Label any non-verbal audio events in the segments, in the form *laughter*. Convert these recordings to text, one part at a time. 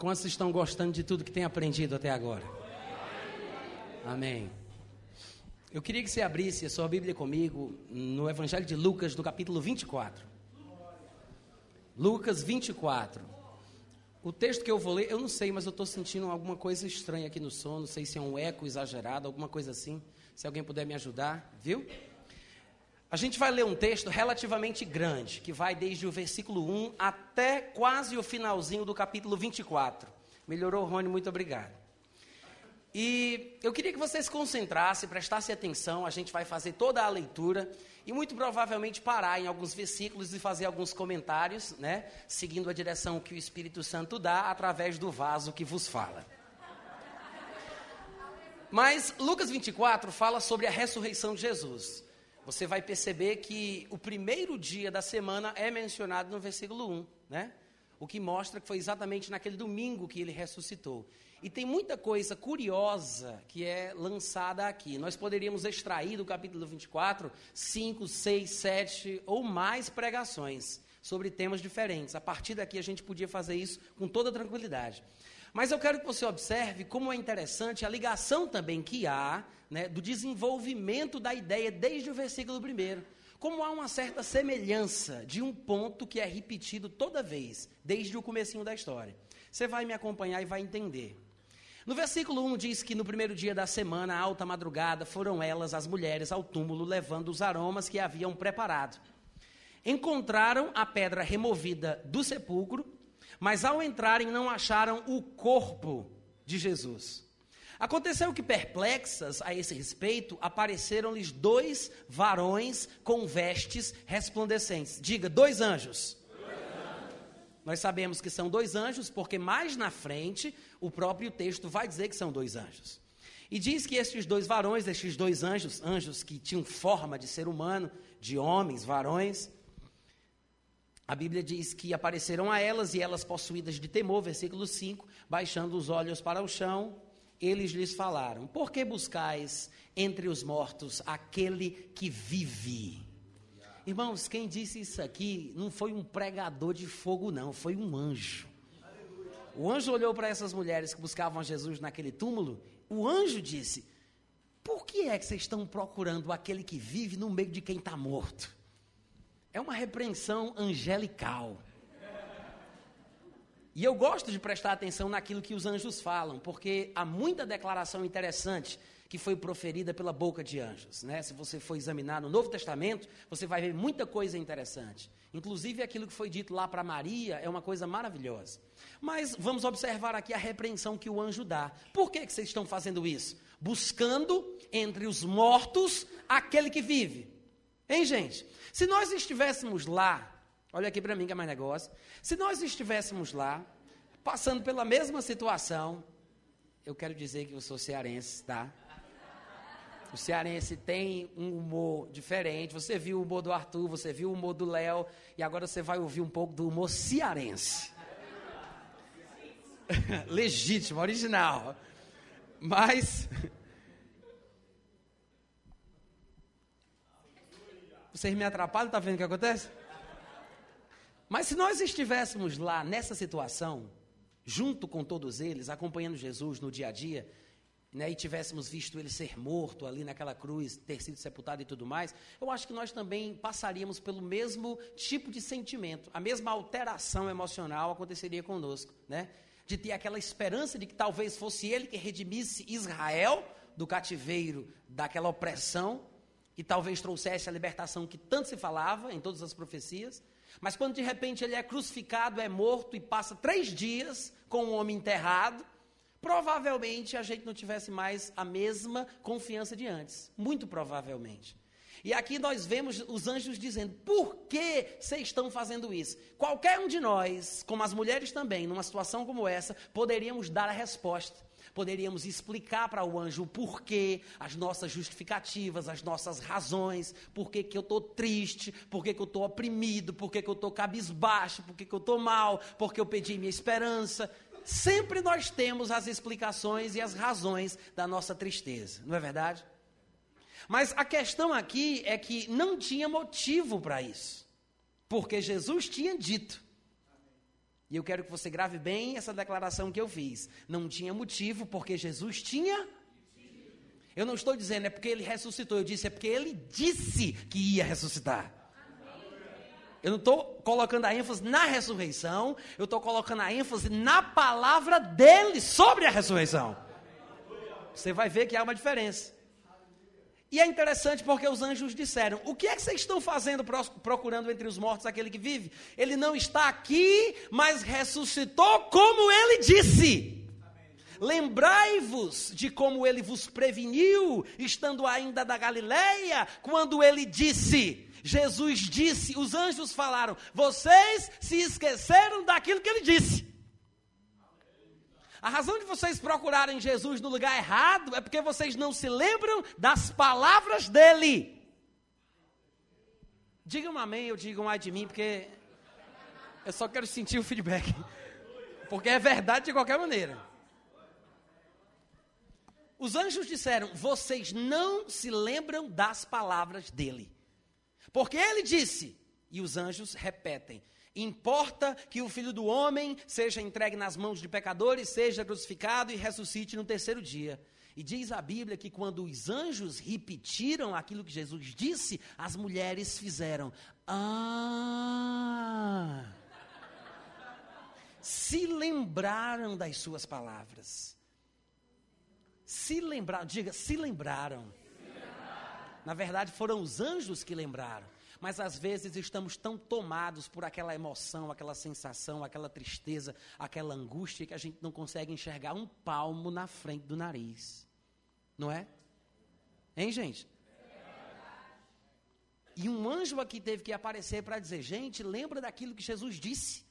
Quantos estão gostando de tudo que tem aprendido até agora? Amém. Eu queria que você abrisse a sua Bíblia comigo no Evangelho de Lucas, no capítulo 24. Lucas 24. O texto que eu vou ler, eu não sei, mas eu estou sentindo alguma coisa estranha aqui no som. Não sei se é um eco exagerado, alguma coisa assim. Se alguém puder me ajudar, viu? A gente vai ler um texto relativamente grande, que vai desde o versículo 1 até quase o finalzinho do capítulo 24. Melhorou, Rony? Muito obrigado. E eu queria que você se concentrasse, prestasse atenção, a gente vai fazer toda a leitura e muito provavelmente parar em alguns versículos e fazer alguns comentários, né, seguindo a direção que o Espírito Santo dá através do vaso que vos fala. Mas Lucas 24 fala sobre a ressurreição de Jesus. Você vai perceber que o primeiro dia da semana é mencionado no versículo 1, né? O que mostra que foi exatamente naquele domingo que ele ressuscitou. E tem muita coisa curiosa que é lançada aqui. Nós poderíamos extrair do capítulo 24 5, 6, 7 ou mais pregações sobre temas diferentes. A partir daqui a gente podia fazer isso com toda tranquilidade. Mas eu quero que você observe como é interessante a ligação também que há né, do desenvolvimento da ideia desde o versículo 1. Como há uma certa semelhança de um ponto que é repetido toda vez, desde o comecinho da história. Você vai me acompanhar e vai entender. No versículo 1 diz que no primeiro dia da semana, alta madrugada, foram elas, as mulheres, ao túmulo, levando os aromas que haviam preparado. Encontraram a pedra removida do sepulcro, mas ao entrarem não acharam o corpo de Jesus. Aconteceu que, perplexas a esse respeito, apareceram-lhes dois varões com vestes resplandecentes. Diga, dois anjos. Nós sabemos que são dois anjos, porque mais na frente o próprio texto vai dizer que são dois anjos. E diz que estes dois varões, estes dois anjos, anjos que tinham forma de ser humano, de homens, varões, a Bíblia diz que apareceram a elas e elas possuídas de temor, versículo 5, baixando os olhos para o chão, eles lhes falaram: Por que buscais entre os mortos aquele que vive? Irmãos, quem disse isso aqui não foi um pregador de fogo, não, foi um anjo. O anjo olhou para essas mulheres que buscavam Jesus naquele túmulo. O anjo disse: Por que é que vocês estão procurando aquele que vive no meio de quem está morto? É uma repreensão angelical. E eu gosto de prestar atenção naquilo que os anjos falam, porque há muita declaração interessante que foi proferida pela boca de anjos. Né? Se você for examinar no Novo Testamento, você vai ver muita coisa interessante. Inclusive aquilo que foi dito lá para Maria é uma coisa maravilhosa. Mas vamos observar aqui a repreensão que o anjo dá. Por que, que vocês estão fazendo isso? Buscando entre os mortos aquele que vive. Hein, gente? Se nós estivéssemos lá, olha aqui para mim que é mais negócio. Se nós estivéssemos lá, passando pela mesma situação, eu quero dizer que eu sou cearense, tá? O cearense tem um humor diferente. Você viu o humor do Arthur, você viu o humor do Léo, e agora você vai ouvir um pouco do humor cearense. *laughs* Legítimo, original. Mas. *laughs* Vocês me atrapalham, tá vendo o que acontece? Mas se nós estivéssemos lá nessa situação, junto com todos eles, acompanhando Jesus no dia a dia, né, e tivéssemos visto ele ser morto ali naquela cruz, ter sido sepultado e tudo mais, eu acho que nós também passaríamos pelo mesmo tipo de sentimento, a mesma alteração emocional aconteceria conosco, né? De ter aquela esperança de que talvez fosse ele que redimisse Israel do cativeiro, daquela opressão, e talvez trouxesse a libertação que tanto se falava em todas as profecias. Mas quando de repente ele é crucificado, é morto e passa três dias com o homem enterrado, provavelmente a gente não tivesse mais a mesma confiança de antes. Muito provavelmente. E aqui nós vemos os anjos dizendo: por que vocês estão fazendo isso? Qualquer um de nós, como as mulheres também, numa situação como essa, poderíamos dar a resposta. Poderíamos explicar para o anjo o porquê, as nossas justificativas, as nossas razões, por que eu estou triste, por que eu estou oprimido, por que eu estou cabisbaixo, por que eu estou mal, porque eu pedi minha esperança. Sempre nós temos as explicações e as razões da nossa tristeza, não é verdade? Mas a questão aqui é que não tinha motivo para isso, porque Jesus tinha dito. E eu quero que você grave bem essa declaração que eu fiz. Não tinha motivo, porque Jesus tinha. Eu não estou dizendo é porque ele ressuscitou, eu disse é porque ele disse que ia ressuscitar. Eu não estou colocando a ênfase na ressurreição, eu estou colocando a ênfase na palavra dele sobre a ressurreição. Você vai ver que há uma diferença. E é interessante porque os anjos disseram: O que é que vocês estão fazendo procurando entre os mortos aquele que vive? Ele não está aqui, mas ressuscitou como ele disse. Lembrai-vos de como ele vos preveniu, estando ainda da Galileia, quando ele disse: Jesus disse, os anjos falaram, vocês se esqueceram daquilo que ele disse. A razão de vocês procurarem Jesus no lugar errado é porque vocês não se lembram das palavras dele. Diga um amém, eu digo um ai de mim, porque eu só quero sentir o feedback. Porque é verdade de qualquer maneira. Os anjos disseram: vocês não se lembram das palavras dele. Porque ele disse, e os anjos repetem: Importa que o filho do homem seja entregue nas mãos de pecadores, seja crucificado e ressuscite no terceiro dia. E diz a Bíblia que quando os anjos repetiram aquilo que Jesus disse, as mulheres fizeram: Ah! Se lembraram das suas palavras. Se lembraram, diga, se lembraram. se lembraram. Na verdade, foram os anjos que lembraram mas às vezes estamos tão tomados por aquela emoção, aquela sensação, aquela tristeza, aquela angústia que a gente não consegue enxergar um palmo na frente do nariz. Não é? Hein, gente? E um anjo aqui teve que aparecer para dizer: gente, lembra daquilo que Jesus disse.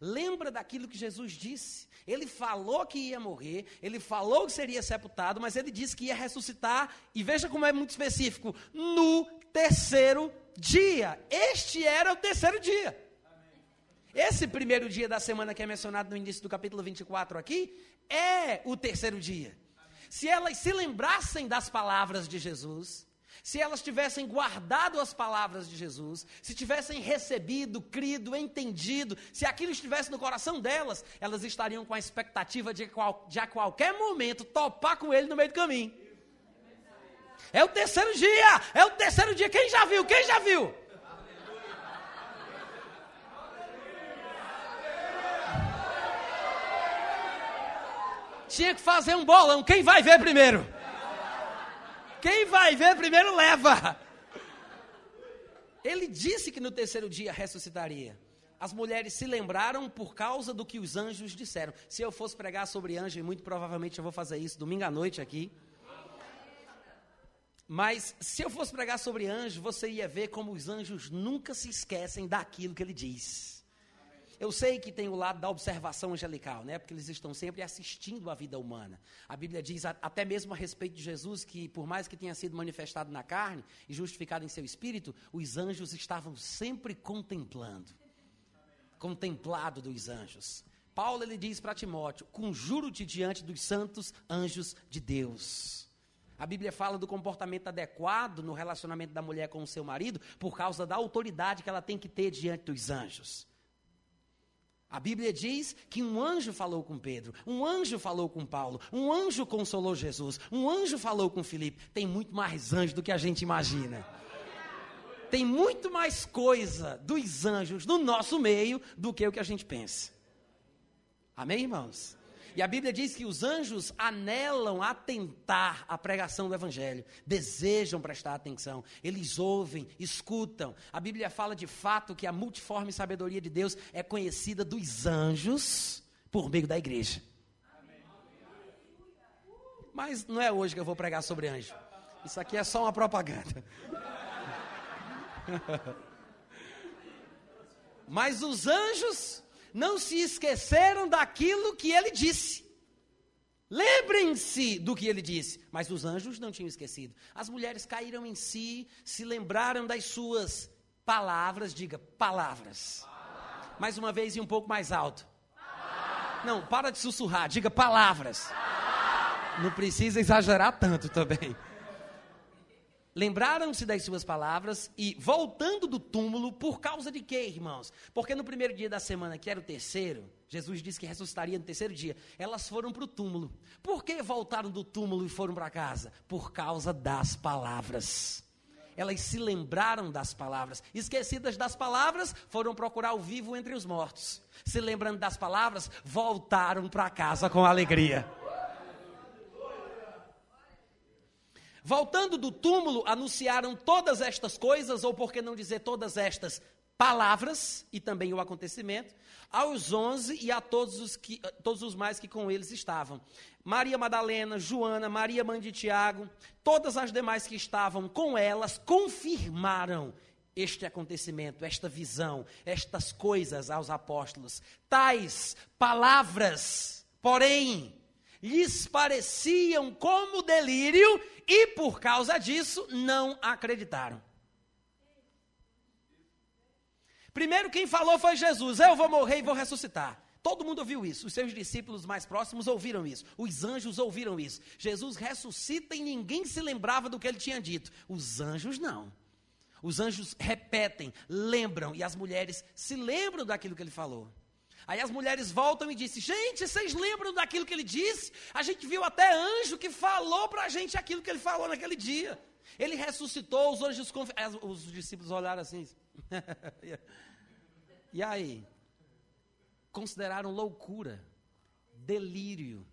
Lembra daquilo que Jesus disse. Ele falou que ia morrer, ele falou que seria sepultado, mas ele disse que ia ressuscitar, e veja como é muito específico: no terceiro dia. Este era o terceiro dia. Esse primeiro dia da semana que é mencionado no início do capítulo 24 aqui, é o terceiro dia. Se elas se lembrassem das palavras de Jesus, se elas tivessem guardado as palavras de Jesus, se tivessem recebido, crido, entendido, se aquilo estivesse no coração delas, elas estariam com a expectativa de, de a qualquer momento topar com ele no meio do caminho. É o terceiro dia, é o terceiro dia. Quem já viu? Quem já viu? Tinha que fazer um bolão. Quem vai ver primeiro? Quem vai ver primeiro leva. Ele disse que no terceiro dia ressuscitaria. As mulheres se lembraram por causa do que os anjos disseram. Se eu fosse pregar sobre anjo, e muito provavelmente eu vou fazer isso domingo à noite aqui. Mas se eu fosse pregar sobre anjos, você ia ver como os anjos nunca se esquecem daquilo que ele diz. Eu sei que tem o lado da observação angelical, né? Porque eles estão sempre assistindo a vida humana. A Bíblia diz até mesmo a respeito de Jesus que por mais que tenha sido manifestado na carne e justificado em seu espírito, os anjos estavam sempre contemplando. Contemplado dos anjos. Paulo ele diz para Timóteo: "Conjuro-te diante dos santos anjos de Deus". A Bíblia fala do comportamento adequado no relacionamento da mulher com o seu marido por causa da autoridade que ela tem que ter diante dos anjos. A Bíblia diz que um anjo falou com Pedro, um anjo falou com Paulo, um anjo consolou Jesus, um anjo falou com Filipe. Tem muito mais anjo do que a gente imagina. Tem muito mais coisa dos anjos no nosso meio do que o que a gente pensa. Amém, irmãos? E a Bíblia diz que os anjos anelam a tentar a pregação do Evangelho, desejam prestar atenção, eles ouvem, escutam. A Bíblia fala de fato que a multiforme sabedoria de Deus é conhecida dos anjos por meio da igreja. Mas não é hoje que eu vou pregar sobre anjo. Isso aqui é só uma propaganda. *laughs* Mas os anjos não se esqueceram daquilo que ele disse. Lembrem-se do que ele disse. Mas os anjos não tinham esquecido. As mulheres caíram em si, se lembraram das suas palavras. Diga, palavras. palavras. Mais uma vez e um pouco mais alto. Palavras. Não, para de sussurrar. Diga palavras. palavras. Não precisa exagerar tanto também. Lembraram-se das suas palavras e, voltando do túmulo, por causa de quê, irmãos? Porque no primeiro dia da semana, que era o terceiro, Jesus disse que ressuscitaria no terceiro dia, elas foram para o túmulo. Por que voltaram do túmulo e foram para casa? Por causa das palavras. Elas se lembraram das palavras. Esquecidas das palavras, foram procurar o vivo entre os mortos. Se lembrando das palavras, voltaram para casa com alegria. Voltando do túmulo, anunciaram todas estas coisas, ou por que não dizer todas estas palavras, e também o acontecimento, aos onze e a todos os, que, todos os mais que com eles estavam. Maria Madalena, Joana, Maria mãe de Tiago, todas as demais que estavam com elas, confirmaram este acontecimento, esta visão, estas coisas aos apóstolos. Tais palavras, porém, lhes pareciam como delírio e por causa disso não acreditaram. Primeiro quem falou foi Jesus: Eu vou morrer e vou ressuscitar. Todo mundo ouviu isso. Os seus discípulos mais próximos ouviram isso. Os anjos ouviram isso. Jesus ressuscita e ninguém se lembrava do que ele tinha dito. Os anjos não. Os anjos repetem, lembram, e as mulheres se lembram daquilo que ele falou. Aí as mulheres voltam e dizem: Gente, vocês lembram daquilo que ele disse? A gente viu até anjo que falou para a gente aquilo que ele falou naquele dia. Ele ressuscitou, os anjos. Conf... Os discípulos olharam assim. *laughs* e aí? Consideraram loucura, delírio.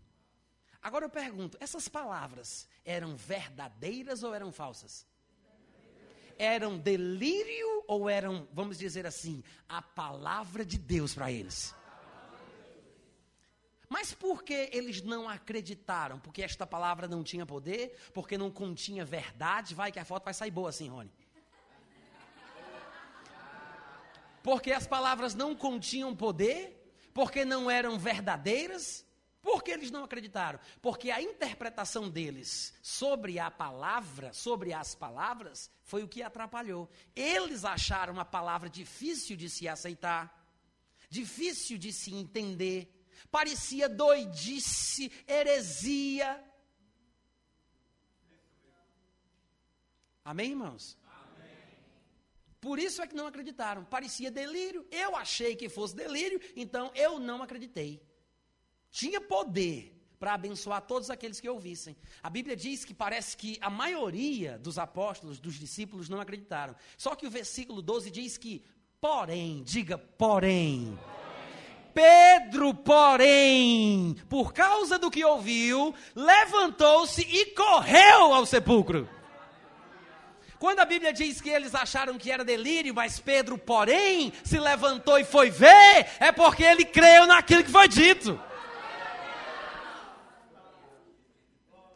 Agora eu pergunto: essas palavras eram verdadeiras ou eram falsas? Eram delírio ou eram, vamos dizer assim, a palavra de Deus para eles? Mas por que eles não acreditaram? Porque esta palavra não tinha poder? Porque não continha verdade? Vai que a foto vai sair boa assim, Rony. Porque as palavras não continham poder? Porque não eram verdadeiras? Por que eles não acreditaram? Porque a interpretação deles sobre a palavra, sobre as palavras, foi o que atrapalhou. Eles acharam a palavra difícil de se aceitar, difícil de se entender parecia doidice, heresia. Amém, irmãos? Por isso é que não acreditaram. Parecia delírio. Eu achei que fosse delírio, então eu não acreditei. Tinha poder para abençoar todos aqueles que ouvissem. A Bíblia diz que parece que a maioria dos apóstolos, dos discípulos, não acreditaram. Só que o versículo 12 diz que, porém, diga porém. porém Pedro, porém, por causa do que ouviu, levantou-se e correu ao sepulcro. Quando a Bíblia diz que eles acharam que era delírio, mas Pedro, porém, se levantou e foi ver, é porque ele creu naquilo que foi dito.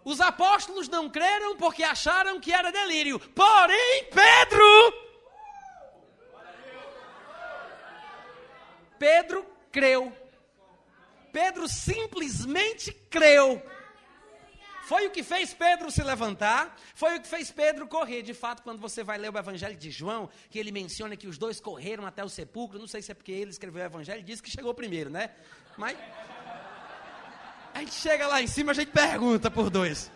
Os apóstolos não creram porque acharam que era delírio. Porém, Pedro. Pedro creu. Pedro simplesmente creu. Foi o que fez Pedro se levantar, foi o que fez Pedro correr. De fato, quando você vai ler o Evangelho de João, que ele menciona que os dois correram até o sepulcro, não sei se é porque ele escreveu o Evangelho disse que chegou primeiro, né? Mas a gente chega lá em cima, a gente pergunta por dois.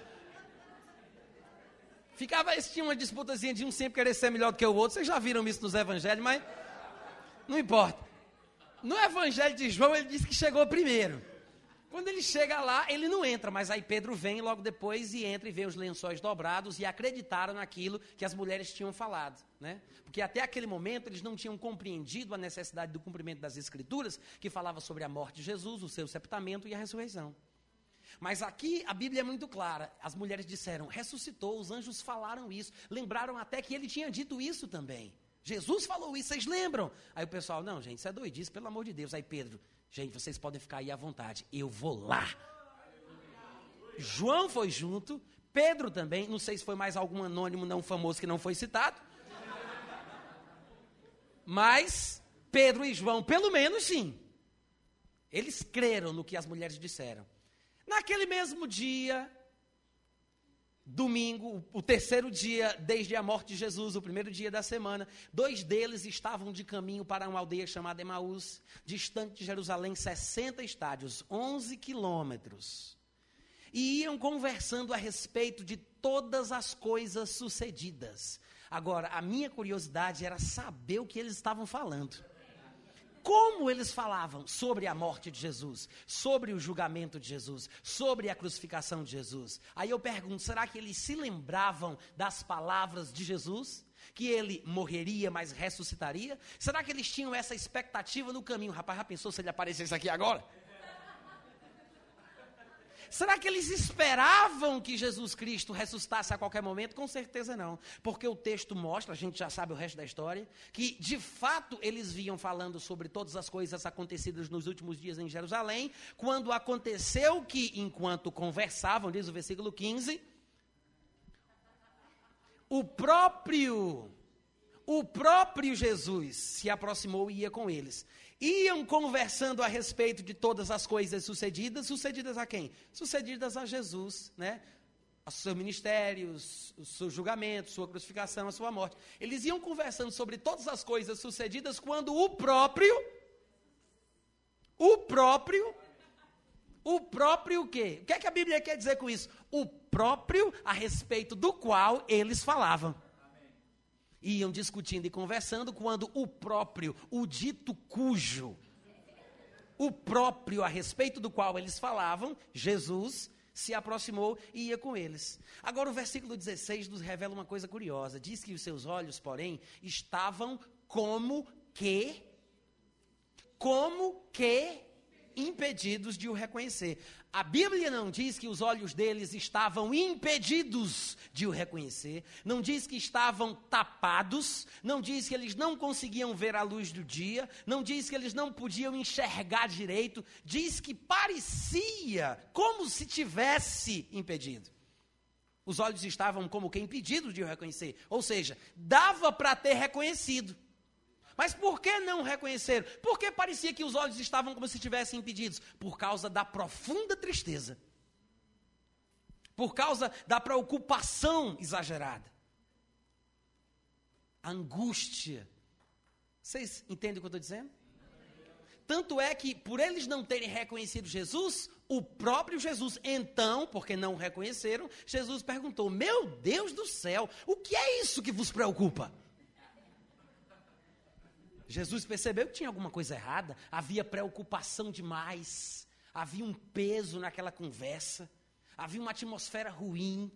Ficava, tinha uma disputazinha de um sempre querer ser melhor do que o outro. Vocês já viram isso nos evangelhos, mas não importa. No Evangelho de João, ele diz que chegou primeiro. Quando ele chega lá, ele não entra, mas aí Pedro vem logo depois e entra e vê os lençóis dobrados e acreditaram naquilo que as mulheres tinham falado, né? Porque até aquele momento eles não tinham compreendido a necessidade do cumprimento das escrituras, que falava sobre a morte de Jesus, o seu sepultamento e a ressurreição. Mas aqui a Bíblia é muito clara. As mulheres disseram: ressuscitou, os anjos falaram isso, lembraram até que ele tinha dito isso também. Jesus falou isso, vocês lembram? Aí o pessoal, não, gente, isso é doidice, pelo amor de Deus. Aí Pedro, gente, vocês podem ficar aí à vontade, eu vou lá. João foi junto, Pedro também, não sei se foi mais algum anônimo não famoso que não foi citado. Mas Pedro e João, pelo menos sim. Eles creram no que as mulheres disseram. Naquele mesmo dia, domingo, o terceiro dia desde a morte de Jesus, o primeiro dia da semana, dois deles estavam de caminho para uma aldeia chamada Emaús, distante de Jerusalém 60 estádios, 11 quilômetros. e iam conversando a respeito de todas as coisas sucedidas. Agora, a minha curiosidade era saber o que eles estavam falando. Como eles falavam sobre a morte de Jesus, sobre o julgamento de Jesus, sobre a crucificação de Jesus. Aí eu pergunto: será que eles se lembravam das palavras de Jesus? Que ele morreria, mas ressuscitaria? Será que eles tinham essa expectativa no caminho? Rapaz, já pensou se ele aparecesse aqui agora? Será que eles esperavam que Jesus Cristo ressuscitasse a qualquer momento? Com certeza não. Porque o texto mostra, a gente já sabe o resto da história, que de fato eles viam falando sobre todas as coisas acontecidas nos últimos dias em Jerusalém, quando aconteceu que, enquanto conversavam, diz o versículo 15, o próprio o próprio Jesus se aproximou e ia com eles iam conversando a respeito de todas as coisas sucedidas, sucedidas a quem? Sucedidas a Jesus, né? A seu ministério, o seu julgamento, sua crucificação, a sua morte. Eles iam conversando sobre todas as coisas sucedidas quando o próprio, o próprio, o próprio o quê? O que é que a Bíblia quer dizer com isso? O próprio a respeito do qual eles falavam iam discutindo e conversando quando o próprio, o dito cujo, o próprio a respeito do qual eles falavam, Jesus, se aproximou e ia com eles. Agora o versículo 16 nos revela uma coisa curiosa. Diz que os seus olhos, porém, estavam como que como que impedidos de o reconhecer. A Bíblia não diz que os olhos deles estavam impedidos de o reconhecer, não diz que estavam tapados, não diz que eles não conseguiam ver a luz do dia, não diz que eles não podiam enxergar direito, diz que parecia como se tivesse impedido. Os olhos estavam como que impedidos de o reconhecer, ou seja, dava para ter reconhecido. Mas por que não reconheceram? Porque parecia que os olhos estavam como se estivessem impedidos? Por causa da profunda tristeza. Por causa da preocupação exagerada. A angústia. Vocês entendem o que eu estou dizendo? Tanto é que, por eles não terem reconhecido Jesus, o próprio Jesus, então, porque não reconheceram, Jesus perguntou: Meu Deus do céu, o que é isso que vos preocupa? Jesus percebeu que tinha alguma coisa errada, havia preocupação demais, havia um peso naquela conversa, havia uma atmosfera ruim,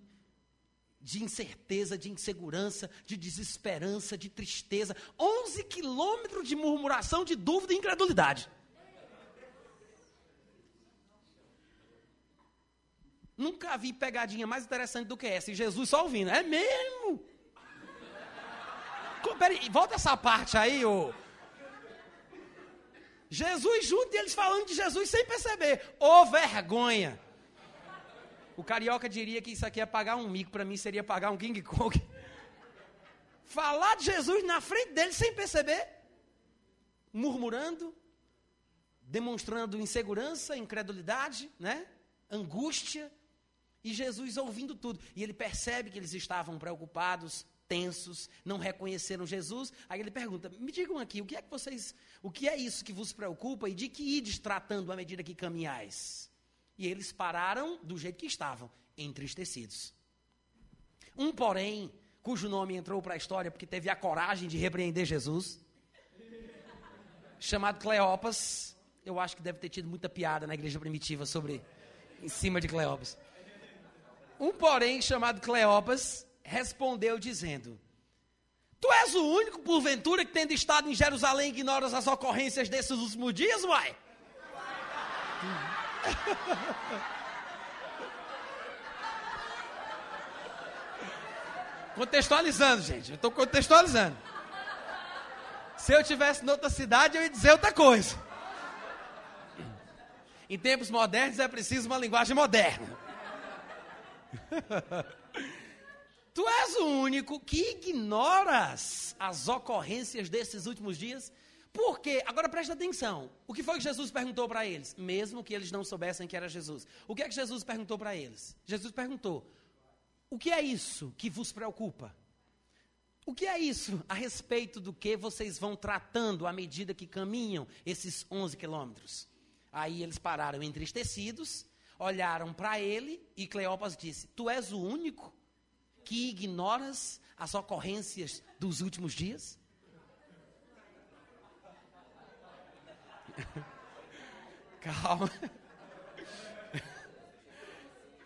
de incerteza, de insegurança, de desesperança, de tristeza. 11 quilômetros de murmuração, de dúvida e incredulidade. Nunca vi pegadinha mais interessante do que essa. E Jesus só ouvindo. É mesmo? Peraí, volta essa parte aí, ô. Jesus junto e eles falando de Jesus sem perceber. Ô oh, vergonha! O carioca diria que isso aqui é pagar um mico, para mim seria pagar um King Kong. Falar de Jesus na frente deles sem perceber, murmurando, demonstrando insegurança, incredulidade, né? angústia, e Jesus ouvindo tudo. E ele percebe que eles estavam preocupados, tensos, não reconheceram Jesus. Aí ele pergunta: "Me digam aqui, o que é que vocês, o que é isso que vos preocupa e de que ides tratando à medida que caminhais?" E eles pararam do jeito que estavam, entristecidos. Um, porém, cujo nome entrou para a história porque teve a coragem de repreender Jesus, chamado Cleopas. Eu acho que deve ter tido muita piada na igreja primitiva sobre em cima de Cleopas. Um, porém, chamado Cleopas, respondeu dizendo: Tu és o único, porventura, que tendo estado em Jerusalém, ignoras as ocorrências desses últimos dias, uai? *laughs* contextualizando, gente. Eu estou contextualizando. Se eu tivesse em outra cidade, eu ia dizer outra coisa. Em tempos modernos é preciso uma linguagem moderna. *laughs* Tu és o único que ignoras as ocorrências desses últimos dias. Por quê? Agora presta atenção. O que foi que Jesus perguntou para eles? Mesmo que eles não soubessem que era Jesus. O que é que Jesus perguntou para eles? Jesus perguntou: O que é isso que vos preocupa? O que é isso a respeito do que vocês vão tratando à medida que caminham esses 11 quilômetros? Aí eles pararam entristecidos, olharam para ele e Cleópas disse: Tu és o único que ignoras as ocorrências dos últimos dias? *laughs* Calma. *laughs*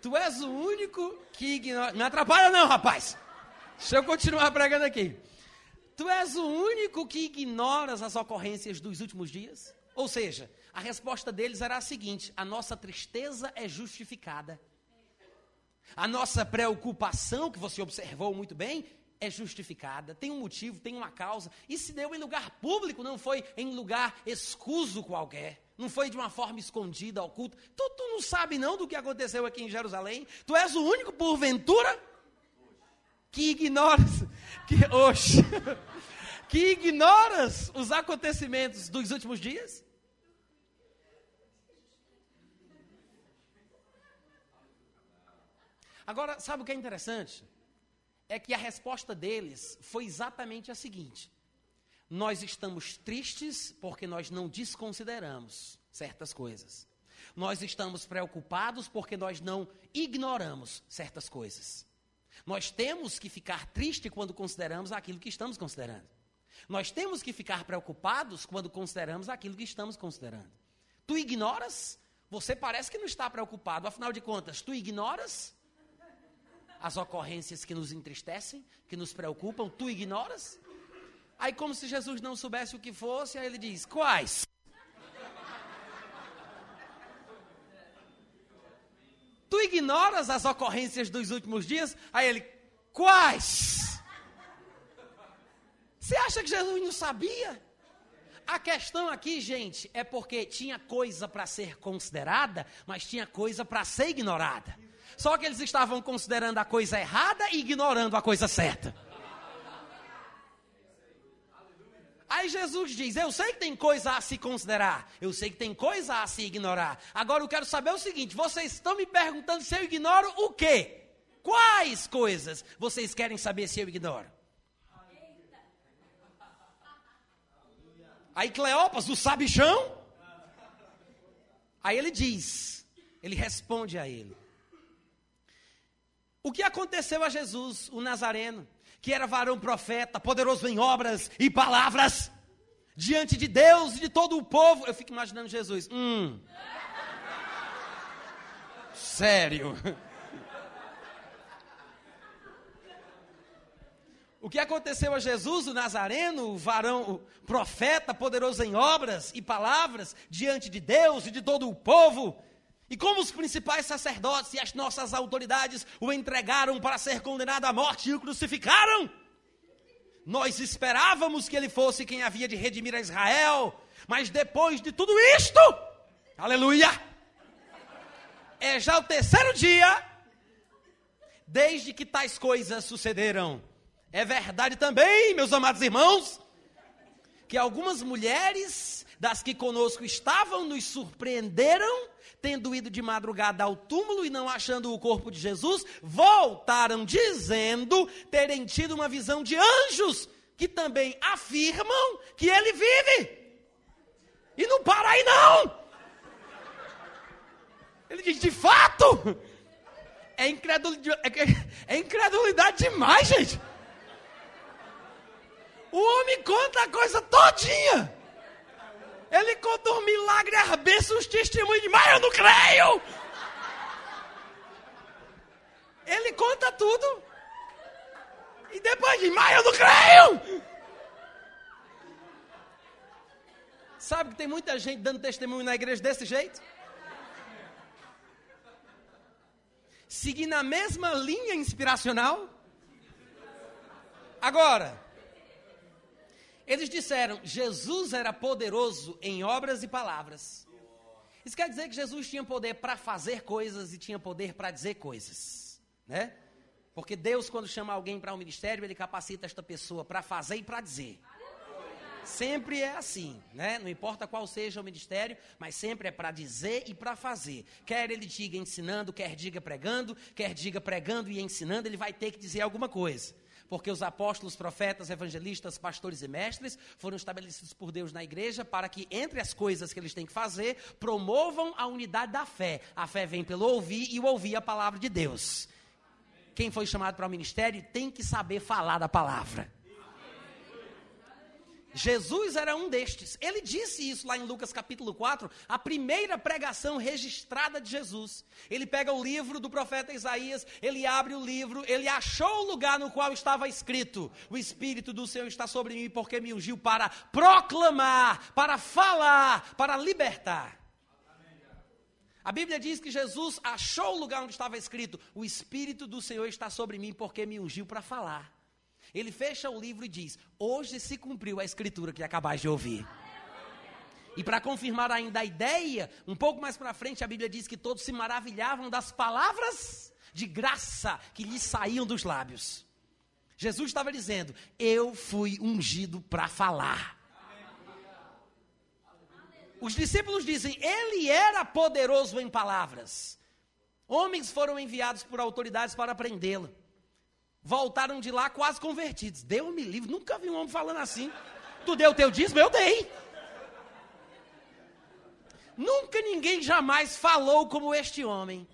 Tu és o único que ignora. Não atrapalha, não, rapaz. Deixa eu continuar pregando aqui. Tu és o único que ignoras as ocorrências dos últimos dias? Ou seja, a resposta deles era a seguinte: a nossa tristeza é justificada. A nossa preocupação, que você observou muito bem, é justificada, tem um motivo, tem uma causa, e se deu em lugar público, não foi em lugar escuso qualquer, não foi de uma forma escondida, oculta. Tu, tu não sabe não do que aconteceu aqui em Jerusalém? Tu és o único, porventura, que ignoras, que, *laughs* que ignoras os acontecimentos dos últimos dias? Agora, sabe o que é interessante? É que a resposta deles foi exatamente a seguinte: nós estamos tristes porque nós não desconsideramos certas coisas. Nós estamos preocupados porque nós não ignoramos certas coisas. Nós temos que ficar tristes quando consideramos aquilo que estamos considerando. Nós temos que ficar preocupados quando consideramos aquilo que estamos considerando. Tu ignoras? Você parece que não está preocupado, afinal de contas, tu ignoras? As ocorrências que nos entristecem, que nos preocupam, tu ignoras? Aí, como se Jesus não soubesse o que fosse, aí ele diz: Quais? Tu ignoras as ocorrências dos últimos dias? Aí ele: Quais? Você acha que Jesus não sabia? A questão aqui, gente, é porque tinha coisa para ser considerada, mas tinha coisa para ser ignorada. Só que eles estavam considerando a coisa errada e ignorando a coisa certa. Aí Jesus diz: Eu sei que tem coisa a se considerar, eu sei que tem coisa a se ignorar. Agora eu quero saber o seguinte: vocês estão me perguntando se eu ignoro o quê? Quais coisas vocês querem saber se eu ignoro? Aí Cleopas, o sabichão, aí ele diz, ele responde a ele: o que aconteceu a Jesus, o Nazareno, que era varão profeta, poderoso em obras e palavras, diante de Deus e de todo o povo? Eu fico imaginando Jesus. Hum. Sério. O que aconteceu a Jesus, o Nazareno, o varão, o profeta, poderoso em obras e palavras, diante de Deus e de todo o povo, e como os principais sacerdotes e as nossas autoridades o entregaram para ser condenado à morte e o crucificaram, nós esperávamos que ele fosse quem havia de redimir a Israel, mas depois de tudo isto, aleluia, é já o terceiro dia desde que tais coisas sucederam. É verdade também, meus amados irmãos, que algumas mulheres das que conosco estavam nos surpreenderam tendo ido de madrugada ao túmulo e não achando o corpo de Jesus, voltaram dizendo terem tido uma visão de anjos que também afirmam que ele vive. E não para aí não. Ele diz: de fato, é incredulidade, é incredulidade demais, gente. O homem conta a coisa todinha. Ele conta um milagre, arbença os testemunhos de, mas eu não creio. Ele conta tudo. E depois de, mas eu não creio. Sabe que tem muita gente dando testemunho na igreja desse jeito? Seguindo a mesma linha inspiracional. Agora, eles disseram: Jesus era poderoso em obras e palavras. Isso quer dizer que Jesus tinha poder para fazer coisas e tinha poder para dizer coisas, né? Porque Deus, quando chama alguém para um ministério, ele capacita esta pessoa para fazer e para dizer. Sempre é assim, né? Não importa qual seja o ministério, mas sempre é para dizer e para fazer. Quer ele diga ensinando, quer diga pregando, quer diga pregando e ensinando, ele vai ter que dizer alguma coisa. Porque os apóstolos, profetas, evangelistas, pastores e mestres foram estabelecidos por Deus na igreja para que, entre as coisas que eles têm que fazer, promovam a unidade da fé. A fé vem pelo ouvir e o ouvir a palavra de Deus. Quem foi chamado para o ministério tem que saber falar da palavra. Jesus era um destes. Ele disse isso lá em Lucas capítulo 4, a primeira pregação registrada de Jesus. Ele pega o livro do profeta Isaías, ele abre o livro, ele achou o lugar no qual estava escrito: O Espírito do Senhor está sobre mim, porque me ungiu para proclamar, para falar, para libertar. A Bíblia diz que Jesus achou o lugar onde estava escrito: O Espírito do Senhor está sobre mim, porque me ungiu para falar. Ele fecha o livro e diz: Hoje se cumpriu a escritura que acabais de ouvir. E para confirmar ainda a ideia, um pouco mais para frente, a Bíblia diz que todos se maravilhavam das palavras de graça que lhes saíam dos lábios. Jesus estava dizendo: Eu fui ungido para falar. Os discípulos dizem: Ele era poderoso em palavras. Homens foram enviados por autoridades para prendê-lo voltaram de lá quase convertidos. Deu-me livre, nunca vi um homem falando assim. Tu deu o teu dízimo? Eu dei. Nunca ninguém jamais falou como este homem.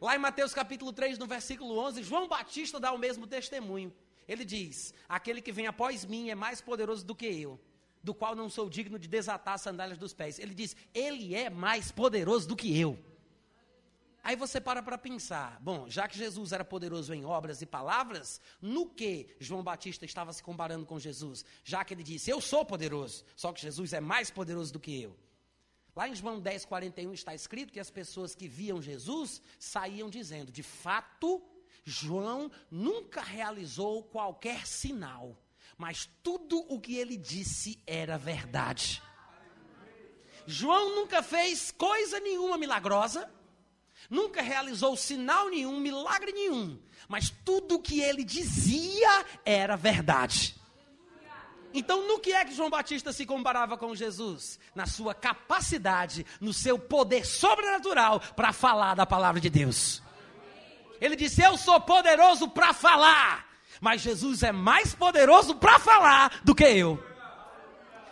Lá em Mateus capítulo 3, no versículo 11, João Batista dá o mesmo testemunho. Ele diz: Aquele que vem após mim é mais poderoso do que eu, do qual não sou digno de desatar as sandálias dos pés. Ele diz: Ele é mais poderoso do que eu. Aí você para para pensar, bom, já que Jesus era poderoso em obras e palavras, no que João Batista estava se comparando com Jesus? Já que ele disse, eu sou poderoso, só que Jesus é mais poderoso do que eu. Lá em João 10, 41 está escrito que as pessoas que viam Jesus saíam dizendo, de fato, João nunca realizou qualquer sinal, mas tudo o que ele disse era verdade. João nunca fez coisa nenhuma milagrosa, Nunca realizou sinal nenhum, milagre nenhum. Mas tudo o que ele dizia era verdade. Então, no que é que João Batista se comparava com Jesus? Na sua capacidade, no seu poder sobrenatural para falar da palavra de Deus. Ele disse: Eu sou poderoso para falar, mas Jesus é mais poderoso para falar do que eu.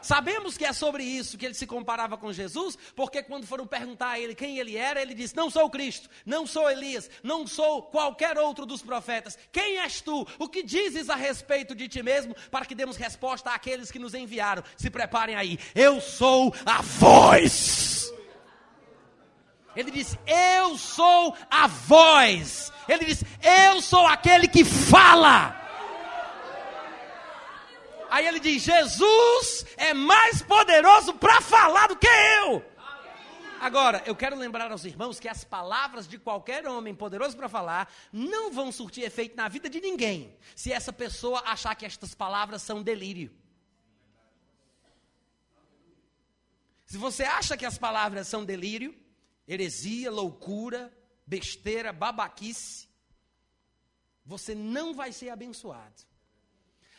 Sabemos que é sobre isso que ele se comparava com Jesus, porque quando foram perguntar a ele quem ele era, ele disse: Não sou Cristo, não sou Elias, não sou qualquer outro dos profetas. Quem és tu? O que dizes a respeito de ti mesmo? Para que demos resposta àqueles que nos enviaram. Se preparem aí. Eu sou a voz. Ele disse: Eu sou a voz. Ele disse: Eu sou aquele que fala. Aí ele diz: Jesus é mais poderoso para falar do que eu. Agora, eu quero lembrar aos irmãos que as palavras de qualquer homem poderoso para falar não vão surtir efeito na vida de ninguém, se essa pessoa achar que estas palavras são delírio. Se você acha que as palavras são delírio, heresia, loucura, besteira, babaquice, você não vai ser abençoado.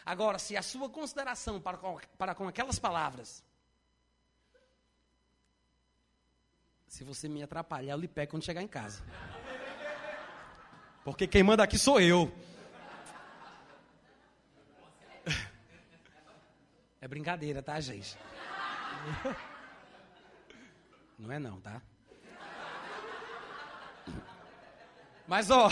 Agora, se a sua consideração para com, para com aquelas palavras, se você me atrapalhar, eu lhe pego quando chegar em casa. Porque quem manda aqui sou eu. É brincadeira, tá, gente? Não é não, tá? Mas ó,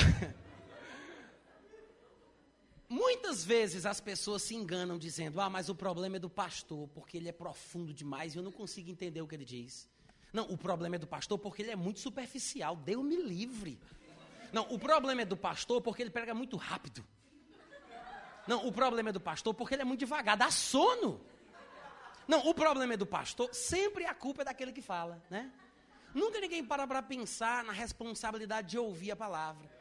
Muitas vezes as pessoas se enganam dizendo: ah, mas o problema é do pastor, porque ele é profundo demais e eu não consigo entender o que ele diz. Não, o problema é do pastor porque ele é muito superficial, deu-me livre. Não, o problema é do pastor porque ele prega muito rápido. Não, o problema é do pastor porque ele é muito devagar, dá sono. Não, o problema é do pastor, sempre a culpa é daquele que fala, né? Nunca ninguém para para pensar na responsabilidade de ouvir a palavra.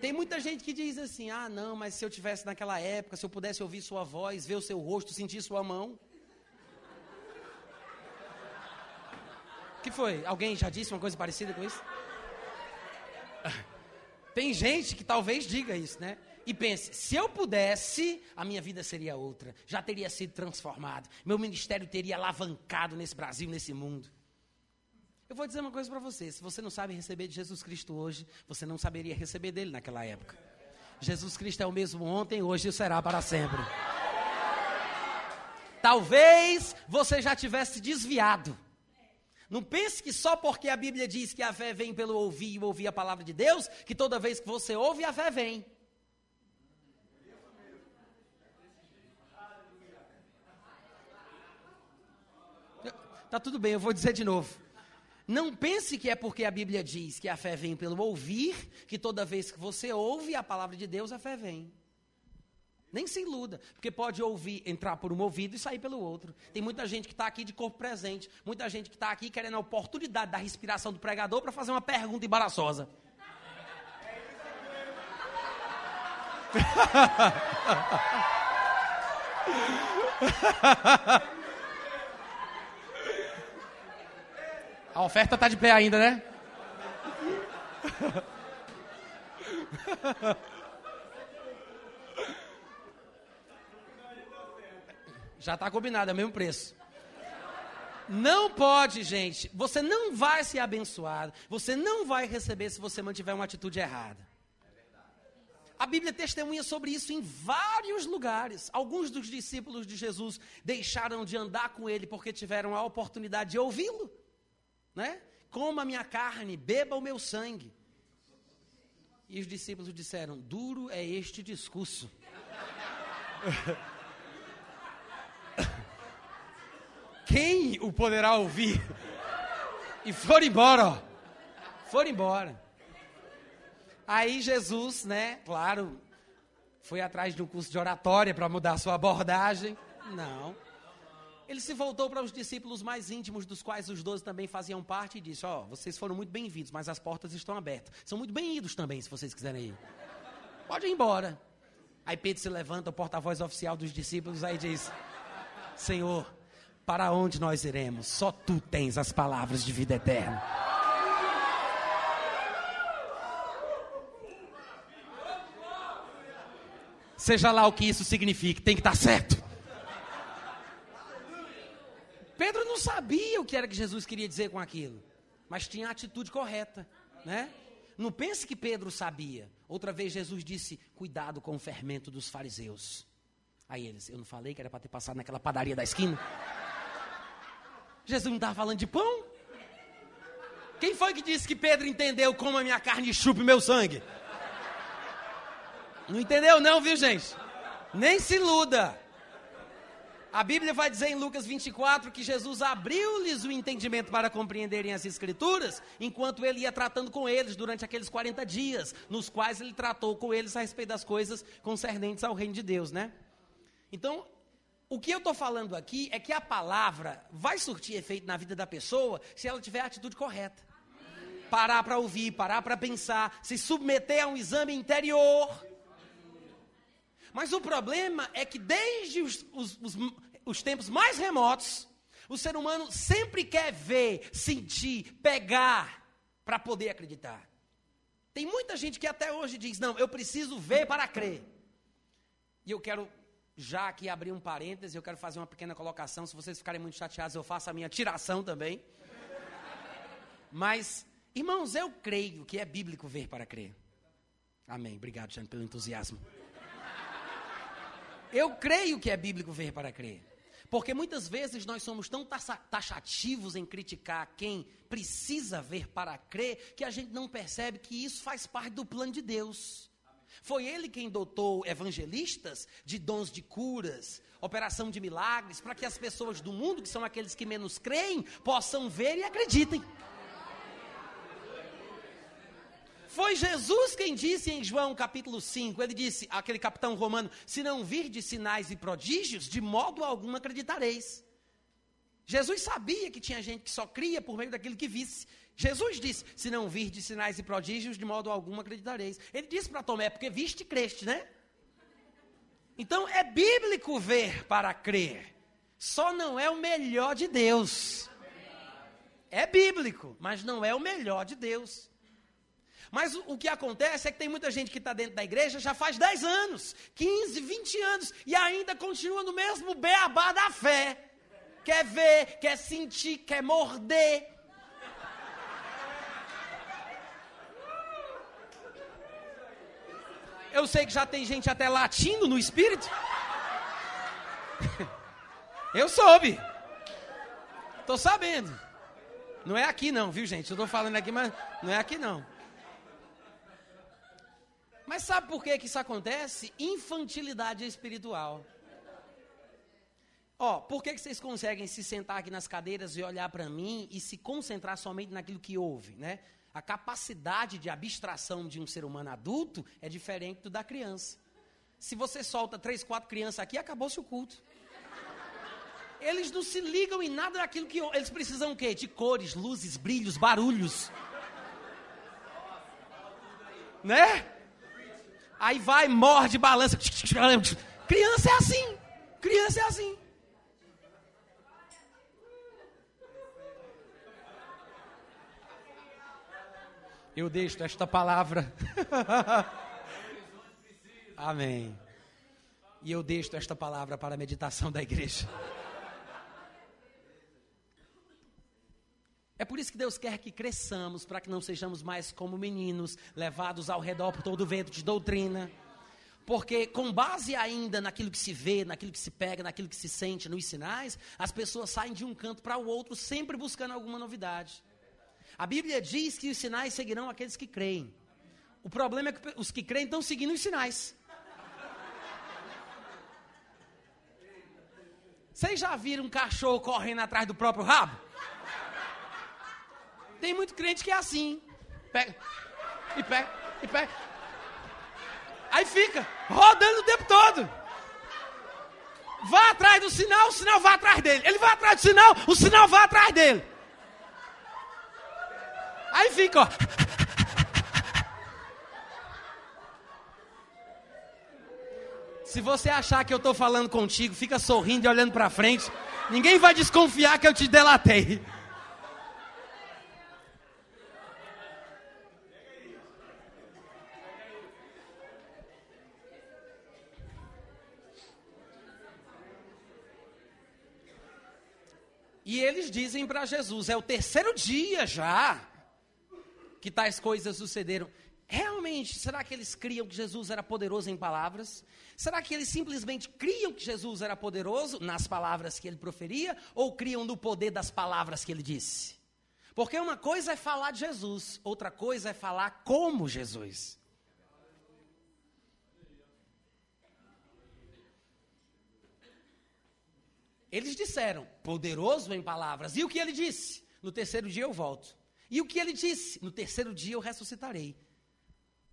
Tem muita gente que diz assim: ah, não, mas se eu tivesse naquela época, se eu pudesse ouvir sua voz, ver o seu rosto, sentir sua mão. que foi? Alguém já disse uma coisa parecida com isso? Tem gente que talvez diga isso, né? E pense: se eu pudesse, a minha vida seria outra, já teria sido transformado, meu ministério teria alavancado nesse Brasil, nesse mundo. Eu vou dizer uma coisa para você: se você não sabe receber de Jesus Cristo hoje, você não saberia receber dele naquela época. Jesus Cristo é o mesmo ontem, hoje e será para sempre. Talvez você já tivesse desviado. Não pense que só porque a Bíblia diz que a fé vem pelo ouvir e ouvir a palavra de Deus, que toda vez que você ouve, a fé vem. Tá tudo bem, eu vou dizer de novo. Não pense que é porque a Bíblia diz que a fé vem pelo ouvir, que toda vez que você ouve a palavra de Deus, a fé vem. Nem se iluda, porque pode ouvir, entrar por um ouvido e sair pelo outro. Tem muita gente que está aqui de corpo presente, muita gente que está aqui querendo a oportunidade da respiração do pregador para fazer uma pergunta embaraçosa. *laughs* A oferta está de pé ainda, né? Já está combinado, é o mesmo preço. Não pode, gente. Você não vai ser abençoado. Você não vai receber se você mantiver uma atitude errada. A Bíblia testemunha sobre isso em vários lugares. Alguns dos discípulos de Jesus deixaram de andar com ele porque tiveram a oportunidade de ouvi-lo. Né? Coma minha carne, beba o meu sangue. E os discípulos disseram: Duro é este discurso. *laughs* Quem o poderá ouvir? E foram embora, ó. Foram embora. Aí Jesus, né, claro, foi atrás de um curso de oratória para mudar sua abordagem. Não. Ele se voltou para os discípulos mais íntimos, dos quais os doze também faziam parte, e disse: Ó, oh, vocês foram muito bem-vindos, mas as portas estão abertas. São muito bem-vindos também, se vocês quiserem ir. Pode ir embora. Aí Pedro se levanta, o porta-voz oficial dos discípulos, aí diz: Senhor, para onde nós iremos? Só tu tens as palavras de vida eterna. Seja lá o que isso signifique, tem que estar certo. Pedro não sabia o que era que Jesus queria dizer com aquilo, mas tinha a atitude correta, né? Não pense que Pedro sabia. Outra vez Jesus disse: Cuidado com o fermento dos fariseus. Aí eles, eu não falei que era para ter passado naquela padaria da esquina? Jesus não estava falando de pão? Quem foi que disse que Pedro entendeu como a minha carne chupa meu sangue? Não entendeu não, viu gente? Nem se iluda. A Bíblia vai dizer em Lucas 24 que Jesus abriu-lhes o entendimento para compreenderem as Escrituras, enquanto ele ia tratando com eles durante aqueles 40 dias, nos quais ele tratou com eles a respeito das coisas concernentes ao reino de Deus, né? Então, o que eu estou falando aqui é que a palavra vai surtir efeito na vida da pessoa se ela tiver a atitude correta. Parar para ouvir, parar para pensar, se submeter a um exame interior. Mas o problema é que desde os, os, os, os tempos mais remotos, o ser humano sempre quer ver, sentir, pegar para poder acreditar. Tem muita gente que até hoje diz: não, eu preciso ver para crer. E eu quero já aqui abrir um parêntese, eu quero fazer uma pequena colocação. Se vocês ficarem muito chateados, eu faço a minha tiração também. Mas, irmãos, eu creio que é bíblico ver para crer. Amém. Obrigado, Jane, pelo entusiasmo. Eu creio que é bíblico ver para crer. Porque muitas vezes nós somos tão taxativos em criticar quem precisa ver para crer que a gente não percebe que isso faz parte do plano de Deus. Foi ele quem dotou evangelistas de dons de curas, operação de milagres, para que as pessoas do mundo, que são aqueles que menos creem, possam ver e acreditem. Foi Jesus quem disse em João capítulo 5, ele disse, aquele capitão romano, se não vir de sinais e prodígios, de modo algum acreditareis. Jesus sabia que tinha gente que só cria por meio daquilo que visse. Jesus disse: Se não vir de sinais e prodígios, de modo algum acreditareis. Ele disse para Tomé: Porque viste e creste, né? Então é bíblico ver para crer. Só não é o melhor de Deus. É bíblico, mas não é o melhor de Deus. Mas o, o que acontece é que tem muita gente que está dentro da igreja já faz 10 anos, 15, 20 anos, e ainda continua no mesmo beabá da fé. Quer ver, quer sentir, quer morder, Eu sei que já tem gente até latindo no espírito. *laughs* Eu soube. Tô sabendo. Não é aqui não, viu gente? Eu tô falando aqui, mas não é aqui não. Mas sabe por que, que isso acontece? Infantilidade espiritual. Ó, por que, que vocês conseguem se sentar aqui nas cadeiras e olhar para mim e se concentrar somente naquilo que ouve, né? A capacidade de abstração de um ser humano adulto é diferente do da criança. Se você solta três, quatro crianças aqui, acabou-se o culto. Eles não se ligam em nada daquilo que eles precisam o quê? De cores, luzes, brilhos, barulhos. Né? Aí vai, morde, balança. Criança é assim. Criança é assim. Eu deixo esta palavra. *laughs* Amém. E eu deixo esta palavra para a meditação da igreja. É por isso que Deus quer que cresçamos, para que não sejamos mais como meninos, levados ao redor por todo o vento de doutrina. Porque, com base ainda naquilo que se vê, naquilo que se pega, naquilo que se sente, nos sinais, as pessoas saem de um canto para o outro, sempre buscando alguma novidade. A Bíblia diz que os sinais seguirão aqueles que creem. O problema é que os que creem estão seguindo os sinais. Vocês já viram um cachorro correndo atrás do próprio rabo? Tem muito crente que é assim. Pega, e pega, e pega. Aí fica rodando o tempo todo. Vá atrás do sinal, o sinal vai atrás dele. Ele vai atrás do sinal, o sinal vai atrás dele. Aí fica, ó. Se você achar que eu estou falando contigo, fica sorrindo e olhando para frente. Ninguém vai desconfiar que eu te delatei. E eles dizem para Jesus: é o terceiro dia já que tais coisas sucederam. Realmente, será que eles criam que Jesus era poderoso em palavras? Será que eles simplesmente criam que Jesus era poderoso nas palavras que ele proferia? Ou criam no poder das palavras que ele disse? Porque uma coisa é falar de Jesus, outra coisa é falar como Jesus. Eles disseram, poderoso em palavras. E o que ele disse? No terceiro dia eu volto. E o que ele disse? No terceiro dia eu ressuscitarei.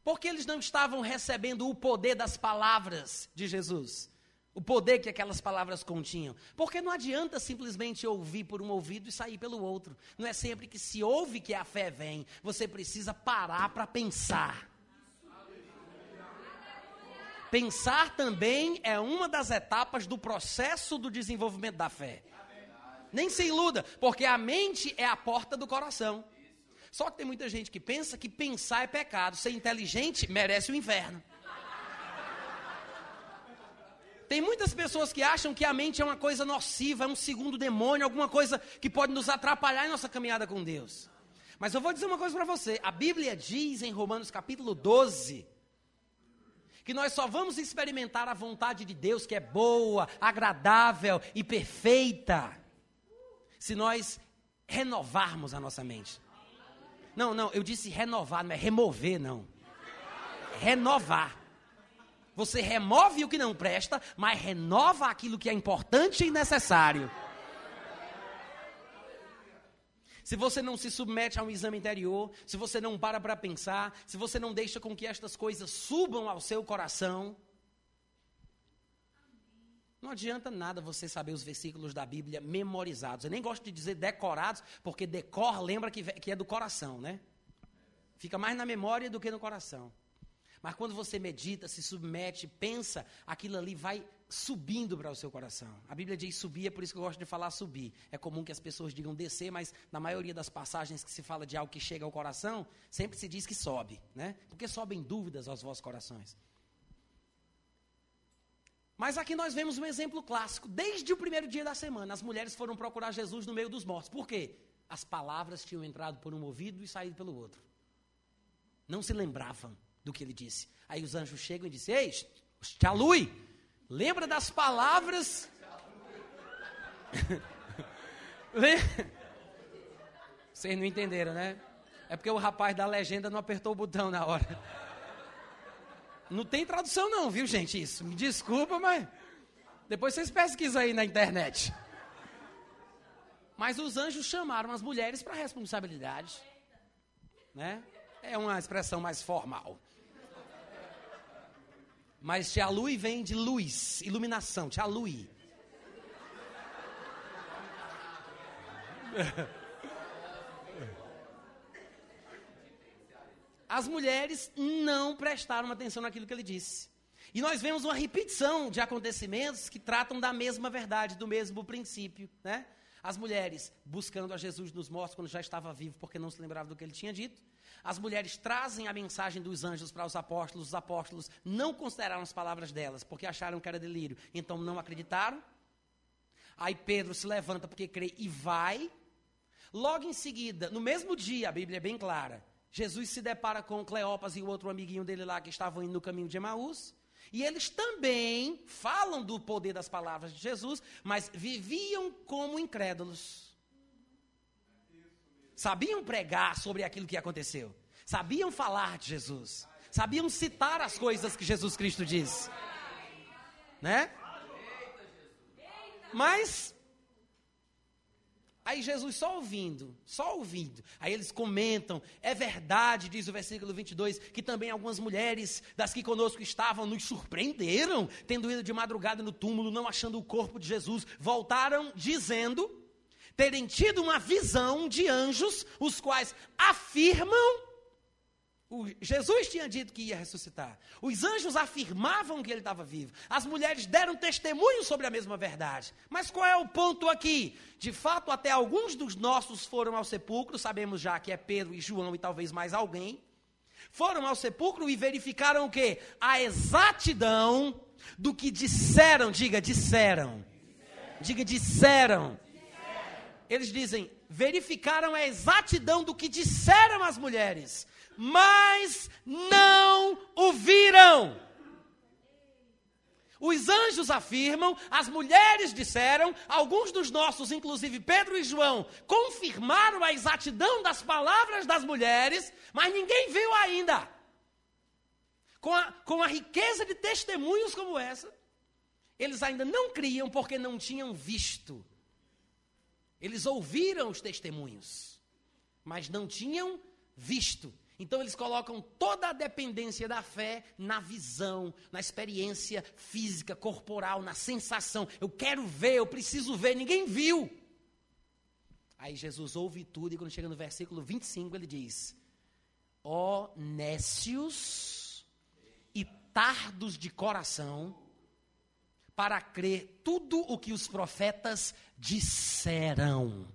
Porque eles não estavam recebendo o poder das palavras de Jesus. O poder que aquelas palavras continham. Porque não adianta simplesmente ouvir por um ouvido e sair pelo outro. Não é sempre que se ouve que a fé vem. Você precisa parar para pensar. Pensar também é uma das etapas do processo do desenvolvimento da fé. Nem se iluda, porque a mente é a porta do coração. Só que tem muita gente que pensa que pensar é pecado, ser inteligente merece o inferno. Tem muitas pessoas que acham que a mente é uma coisa nociva, é um segundo demônio, alguma coisa que pode nos atrapalhar em nossa caminhada com Deus. Mas eu vou dizer uma coisa para você: a Bíblia diz em Romanos capítulo 12 que nós só vamos experimentar a vontade de Deus, que é boa, agradável e perfeita, se nós renovarmos a nossa mente. Não, não, eu disse renovar, não é remover, não. Renovar. Você remove o que não presta, mas renova aquilo que é importante e necessário. Se você não se submete a um exame interior, se você não para para pensar, se você não deixa com que estas coisas subam ao seu coração, não adianta nada você saber os versículos da Bíblia memorizados. Eu nem gosto de dizer decorados, porque decor lembra que, é do coração, né? Fica mais na memória do que no coração. Mas quando você medita, se submete, pensa, aquilo ali vai subindo para o seu coração. A Bíblia diz subir, é por isso que eu gosto de falar subir. É comum que as pessoas digam descer, mas na maioria das passagens que se fala de algo que chega ao coração, sempre se diz que sobe, né? Porque sobem dúvidas aos vossos corações. Mas aqui nós vemos um exemplo clássico. Desde o primeiro dia da semana, as mulheres foram procurar Jesus no meio dos mortos. Por quê? As palavras tinham entrado por um ouvido e saído pelo outro. Não se lembravam do que ele disse. Aí os anjos chegam e dizem: Ei, tia Lui, lembra das palavras. *laughs* Vocês não entenderam, né? É porque o rapaz da legenda não apertou o botão na hora. Não tem tradução, não, viu, gente? Isso. Me desculpa, mas. Depois vocês pesquisam aí na internet. Mas os anjos chamaram as mulheres para responsabilidade. Né? É uma expressão mais formal. Mas Tia Lui vem de luz, iluminação, Tia Lui. As mulheres não prestaram atenção naquilo que ele disse. E nós vemos uma repetição de acontecimentos que tratam da mesma verdade, do mesmo princípio, né? As mulheres buscando a Jesus nos mortos quando já estava vivo, porque não se lembrava do que ele tinha dito. As mulheres trazem a mensagem dos anjos para os apóstolos, os apóstolos não consideraram as palavras delas, porque acharam que era delírio, então não acreditaram. Aí Pedro se levanta porque crê e vai. Logo em seguida, no mesmo dia, a Bíblia é bem clara, Jesus se depara com Cleopas e o outro amiguinho dele lá que estavam indo no caminho de Emaús. E eles também falam do poder das palavras de Jesus, mas viviam como incrédulos. Sabiam pregar sobre aquilo que aconteceu. Sabiam falar de Jesus. Sabiam citar as coisas que Jesus Cristo disse. Né? Mas Aí Jesus só ouvindo, só ouvindo. Aí eles comentam, é verdade, diz o versículo 22, que também algumas mulheres das que conosco estavam nos surpreenderam, tendo ido de madrugada no túmulo, não achando o corpo de Jesus, voltaram dizendo terem tido uma visão de anjos, os quais afirmam o, Jesus tinha dito que ia ressuscitar. Os anjos afirmavam que ele estava vivo. As mulheres deram testemunho sobre a mesma verdade. Mas qual é o ponto aqui? De fato, até alguns dos nossos foram ao sepulcro, sabemos já que é Pedro e João e talvez mais alguém. Foram ao sepulcro e verificaram o quê? A exatidão do que disseram. Diga, disseram. Diga, disseram. Eles dizem, verificaram a exatidão do que disseram as mulheres mas não o viram. Os anjos afirmam, as mulheres disseram, alguns dos nossos, inclusive Pedro e João, confirmaram a exatidão das palavras das mulheres, mas ninguém viu ainda. Com a, com a riqueza de testemunhos como essa, eles ainda não criam porque não tinham visto. Eles ouviram os testemunhos, mas não tinham visto. Então eles colocam toda a dependência da fé na visão, na experiência física, corporal, na sensação. Eu quero ver, eu preciso ver, ninguém viu. Aí Jesus ouve tudo e quando chega no versículo 25 ele diz: Ó oh, nécios e tardos de coração, para crer tudo o que os profetas disseram.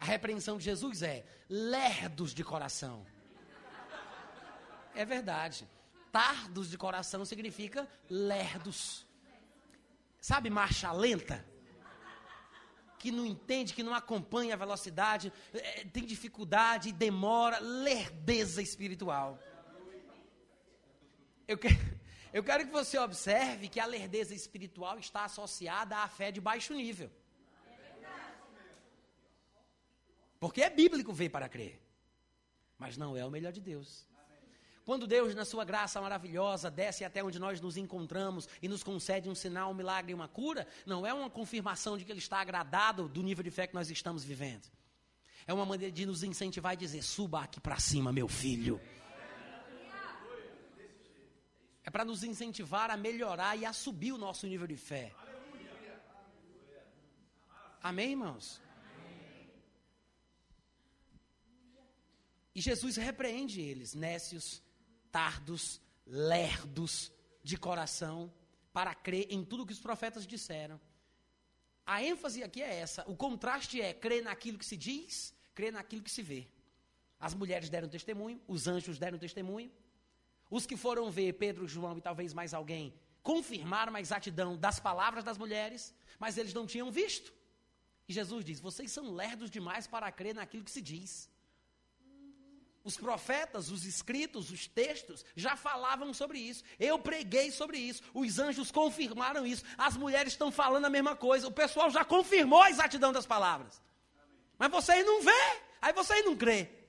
A repreensão de Jesus é lerdos de coração. É verdade. Tardos de coração significa lerdos. Sabe marcha lenta? Que não entende, que não acompanha a velocidade, é, tem dificuldade, demora, lerdeza espiritual. Eu quero, eu quero que você observe que a lerdeza espiritual está associada à fé de baixo nível. Porque é bíblico ver para crer. Mas não é o melhor de Deus. Quando Deus, na sua graça maravilhosa, desce até onde nós nos encontramos e nos concede um sinal, um milagre e uma cura, não é uma confirmação de que Ele está agradado do nível de fé que nós estamos vivendo. É uma maneira de nos incentivar e dizer: suba aqui para cima, meu filho. É para nos incentivar a melhorar e a subir o nosso nível de fé. Amém, irmãos? E Jesus repreende eles, nécios, tardos, lerdos de coração, para crer em tudo que os profetas disseram. A ênfase aqui é essa. O contraste é crer naquilo que se diz, crer naquilo que se vê. As mulheres deram testemunho, os anjos deram testemunho. Os que foram ver Pedro, João e talvez mais alguém confirmaram a exatidão das palavras das mulheres, mas eles não tinham visto. E Jesus diz: Vocês são lerdos demais para crer naquilo que se diz. Os profetas, os escritos, os textos já falavam sobre isso. Eu preguei sobre isso. Os anjos confirmaram isso. As mulheres estão falando a mesma coisa. O pessoal já confirmou a exatidão das palavras. Mas vocês não vê, aí vocês não crê.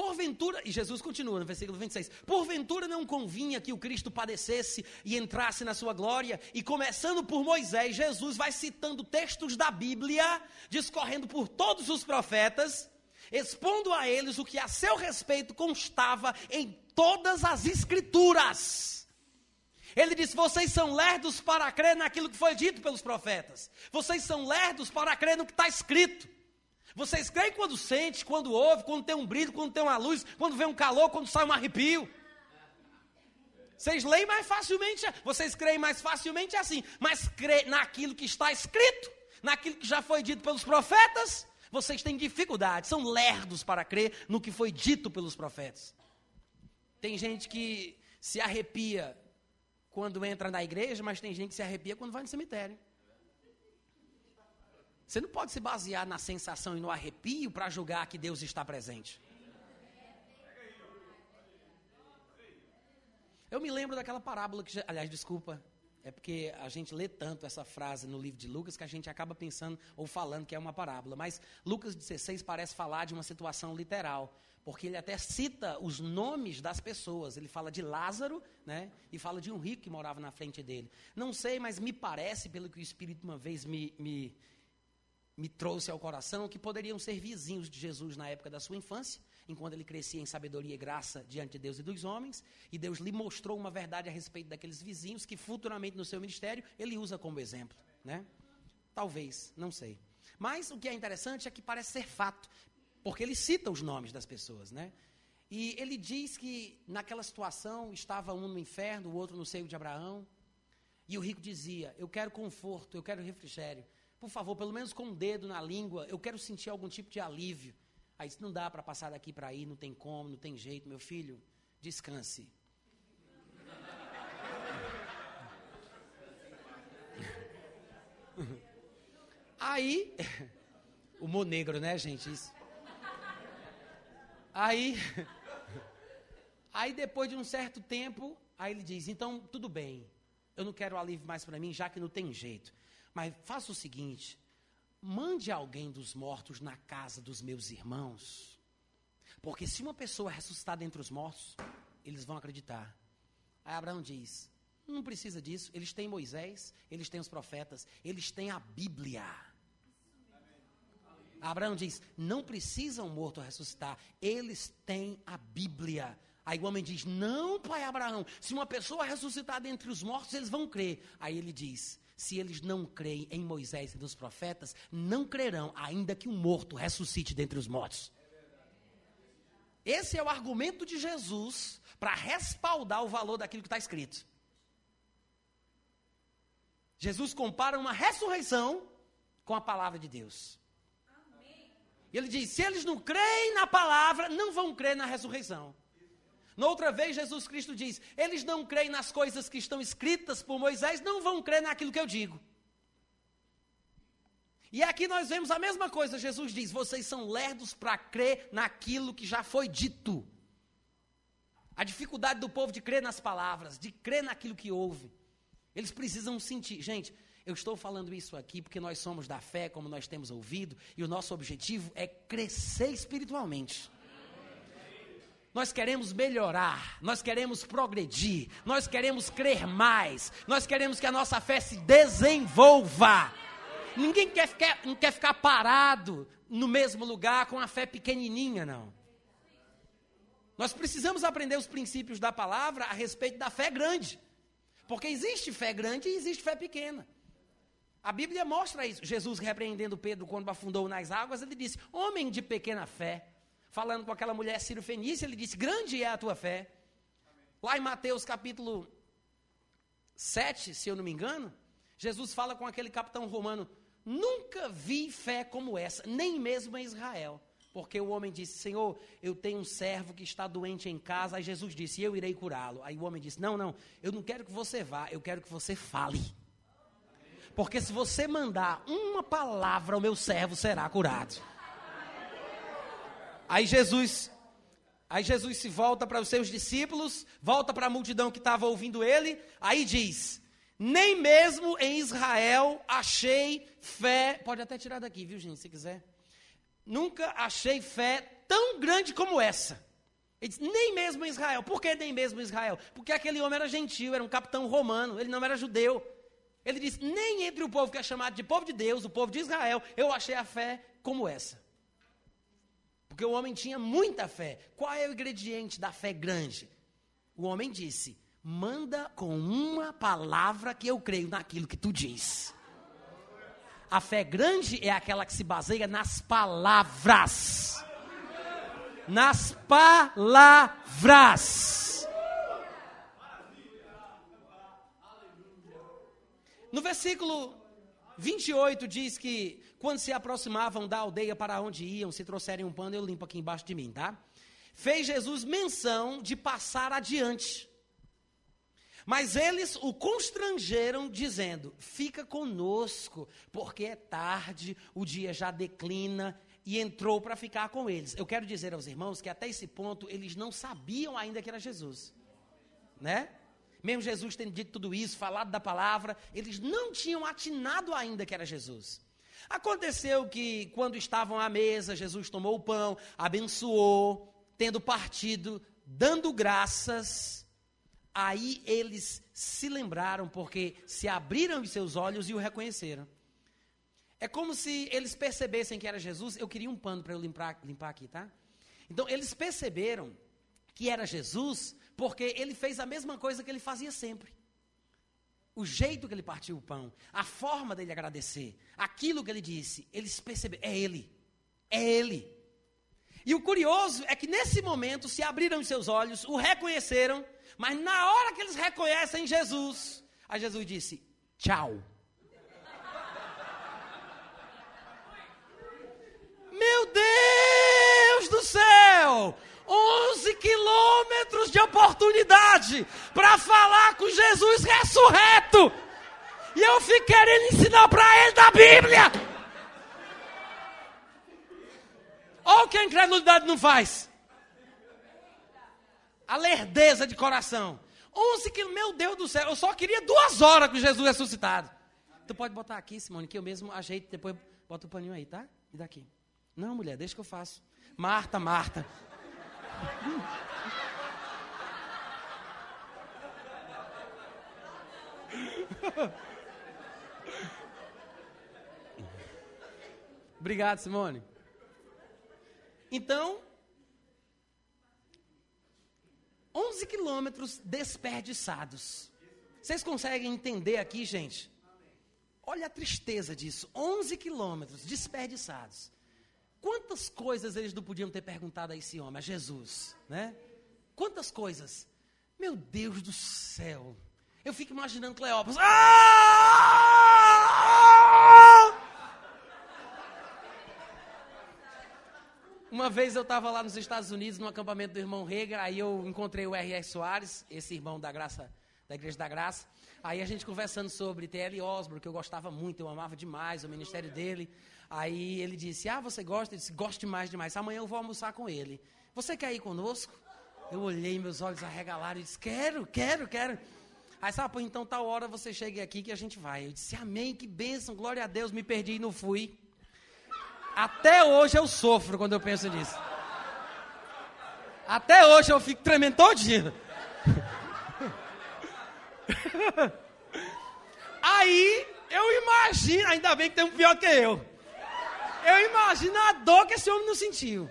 Porventura, e Jesus continua no versículo 26, porventura não convinha que o Cristo padecesse e entrasse na sua glória, e começando por Moisés, Jesus vai citando textos da Bíblia, discorrendo por todos os profetas, expondo a eles o que a seu respeito constava em todas as Escrituras. Ele diz: Vocês são lerdos para crer naquilo que foi dito pelos profetas, vocês são lerdos para crer no que está escrito. Vocês creem quando sente, quando ouve, quando tem um brilho, quando tem uma luz, quando vem um calor, quando sai um arrepio. Vocês leem mais facilmente, vocês creem mais facilmente assim, mas crê naquilo que está escrito, naquilo que já foi dito pelos profetas, vocês têm dificuldade, são lerdos para crer no que foi dito pelos profetas. Tem gente que se arrepia quando entra na igreja, mas tem gente que se arrepia quando vai no cemitério. Você não pode se basear na sensação e no arrepio para julgar que Deus está presente. Eu me lembro daquela parábola que, aliás, desculpa, é porque a gente lê tanto essa frase no livro de Lucas que a gente acaba pensando ou falando que é uma parábola. Mas Lucas 16 parece falar de uma situação literal, porque ele até cita os nomes das pessoas. Ele fala de Lázaro, né? E fala de um rico que morava na frente dele. Não sei, mas me parece, pelo que o Espírito uma vez me, me me trouxe ao coração que poderiam ser vizinhos de Jesus na época da sua infância, enquanto ele crescia em sabedoria e graça diante de Deus e dos homens, e Deus lhe mostrou uma verdade a respeito daqueles vizinhos que futuramente no seu ministério ele usa como exemplo, né? Talvez, não sei. Mas o que é interessante é que parece ser fato, porque ele cita os nomes das pessoas, né? E ele diz que naquela situação estava um no inferno, o outro no seio de Abraão, e o rico dizia: "Eu quero conforto, eu quero refrigério" por favor, pelo menos com um dedo na língua, eu quero sentir algum tipo de alívio. Aí disse, não dá para passar daqui para aí, não tem como, não tem jeito, meu filho, descanse. *laughs* Aí, *laughs* humor negro, né, gente? Isso. Aí, *laughs* aí depois de um certo tempo, aí ele diz, então tudo bem, eu não quero alívio mais para mim, já que não tem jeito. Mas faça o seguinte: mande alguém dos mortos na casa dos meus irmãos. Porque se uma pessoa ressuscitar entre os mortos, eles vão acreditar. Aí Abraão diz: não precisa disso. Eles têm Moisés, eles têm os profetas, eles têm a Bíblia. Abraão diz: não precisam morto ressuscitar, eles têm a Bíblia. Aí o homem diz: Não, pai Abraão, se uma pessoa ressuscitar dentre os mortos, eles vão crer. Aí ele diz: se eles não creem em Moisés e nos profetas, não crerão, ainda que um morto ressuscite dentre os mortos. Esse é o argumento de Jesus para respaldar o valor daquilo que está escrito. Jesus compara uma ressurreição com a palavra de Deus. Ele diz: se eles não creem na palavra, não vão crer na ressurreição. Noutra vez, Jesus Cristo diz: Eles não creem nas coisas que estão escritas por Moisés, não vão crer naquilo que eu digo. E aqui nós vemos a mesma coisa. Jesus diz: Vocês são lerdos para crer naquilo que já foi dito. A dificuldade do povo de crer nas palavras, de crer naquilo que ouve. Eles precisam sentir. Gente, eu estou falando isso aqui porque nós somos da fé, como nós temos ouvido, e o nosso objetivo é crescer espiritualmente. Nós queremos melhorar, nós queremos progredir, nós queremos crer mais, nós queremos que a nossa fé se desenvolva. Ninguém quer ficar, não quer ficar parado no mesmo lugar com a fé pequenininha, não. Nós precisamos aprender os princípios da palavra a respeito da fé grande. Porque existe fé grande e existe fé pequena. A Bíblia mostra isso. Jesus repreendendo Pedro quando afundou nas águas, ele disse: Homem de pequena fé falando com aquela mulher Ciro Fenícia, ele disse: Grande é a tua fé. Lá em Mateus capítulo 7, se eu não me engano, Jesus fala com aquele capitão romano: Nunca vi fé como essa, nem mesmo em Israel. Porque o homem disse: Senhor, eu tenho um servo que está doente em casa. Aí Jesus disse: Eu irei curá-lo. Aí o homem disse: Não, não, eu não quero que você vá, eu quero que você fale. Porque se você mandar uma palavra, o meu servo será curado. Aí Jesus, aí Jesus se volta para os seus discípulos, volta para a multidão que estava ouvindo ele, aí diz: Nem mesmo em Israel achei fé. Pode até tirar daqui, viu, gente, se quiser. Nunca achei fé tão grande como essa. Ele diz, nem mesmo em Israel. Por que nem mesmo em Israel? Porque aquele homem era gentil, era um capitão romano, ele não era judeu. Ele diz, nem entre o povo que é chamado de povo de Deus, o povo de Israel, eu achei a fé como essa. Porque o homem tinha muita fé. Qual é o ingrediente da fé grande? O homem disse: manda com uma palavra que eu creio naquilo que tu diz. A fé grande é aquela que se baseia nas palavras nas palavras. No versículo 28 diz que quando se aproximavam da aldeia para onde iam, se trouxerem um pano, eu limpo aqui embaixo de mim, tá? Fez Jesus menção de passar adiante. Mas eles o constrangeram, dizendo: Fica conosco, porque é tarde, o dia já declina e entrou para ficar com eles. Eu quero dizer aos irmãos que até esse ponto eles não sabiam ainda que era Jesus. Né? Mesmo Jesus tendo dito tudo isso, falado da palavra, eles não tinham atinado ainda que era Jesus. Aconteceu que, quando estavam à mesa, Jesus tomou o pão, abençoou, tendo partido, dando graças. Aí eles se lembraram, porque se abriram os seus olhos e o reconheceram. É como se eles percebessem que era Jesus. Eu queria um pano para eu limpar, limpar aqui, tá? Então, eles perceberam que era Jesus, porque ele fez a mesma coisa que ele fazia sempre. O jeito que ele partiu o pão, a forma dele agradecer, aquilo que ele disse, eles perceberam, é ele, é ele. E o curioso é que nesse momento se abriram os seus olhos, o reconheceram, mas na hora que eles reconhecem Jesus, a Jesus disse: tchau. *laughs* Meu Deus do céu! 11 quilômetros de oportunidade para falar com Jesus ressurreto. E eu fico querendo ensinar para ele da Bíblia. Olha o que a incredulidade não faz. A lerdeza de coração. 11 quilômetros, meu Deus do céu, eu só queria duas horas com Jesus ressuscitado. Tu pode botar aqui, Simone, que eu mesmo ajeito, depois bota o paninho aí, tá? E daqui. Não, mulher, deixa que eu faço. Marta, Marta. Obrigado, Simone. Então, 11 quilômetros desperdiçados. Vocês conseguem entender aqui, gente? Olha a tristeza disso. 11 quilômetros desperdiçados. Quantas coisas eles não podiam ter perguntado a esse homem, a Jesus, né? Quantas coisas? Meu Deus do céu. Eu fico imaginando Cleópatra. Ah! Uma vez eu estava lá nos Estados Unidos, no acampamento do irmão Rega, aí eu encontrei o R.R. Soares, esse irmão da graça, da Igreja da Graça. Aí a gente conversando sobre T.L. Osborne, que eu gostava muito, eu amava demais o ministério dele. Aí ele disse: Ah, você gosta? Eu disse: Gosto demais, demais. Amanhã eu vou almoçar com ele. Você quer ir conosco? Eu olhei, meus olhos arregalaram e disse: Quero, quero, quero. Aí sabe, pô, então tal hora você chegue aqui que a gente vai. Eu disse: Amém, que bênção, glória a Deus. Me perdi e não fui. Até hoje eu sofro quando eu penso nisso. Até hoje eu fico tremendo todinho. *laughs* Aí eu imagino, ainda bem que tem um pior que eu. Eu imagino a dor que esse homem não sentiu.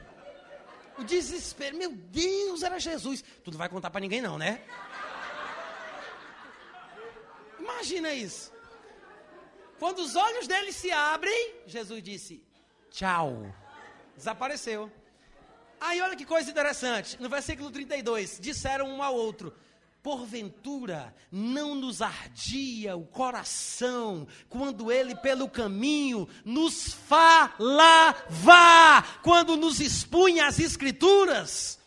O desespero. Meu Deus, era Jesus. Tu não vai contar para ninguém, não, né? Imagina isso. Quando os olhos dele se abrem, Jesus disse: Tchau. Desapareceu. Aí olha que coisa interessante. No versículo 32, disseram um ao outro: Porventura não nos ardia o coração quando ele pelo caminho nos falava, quando nos expunha as escrituras?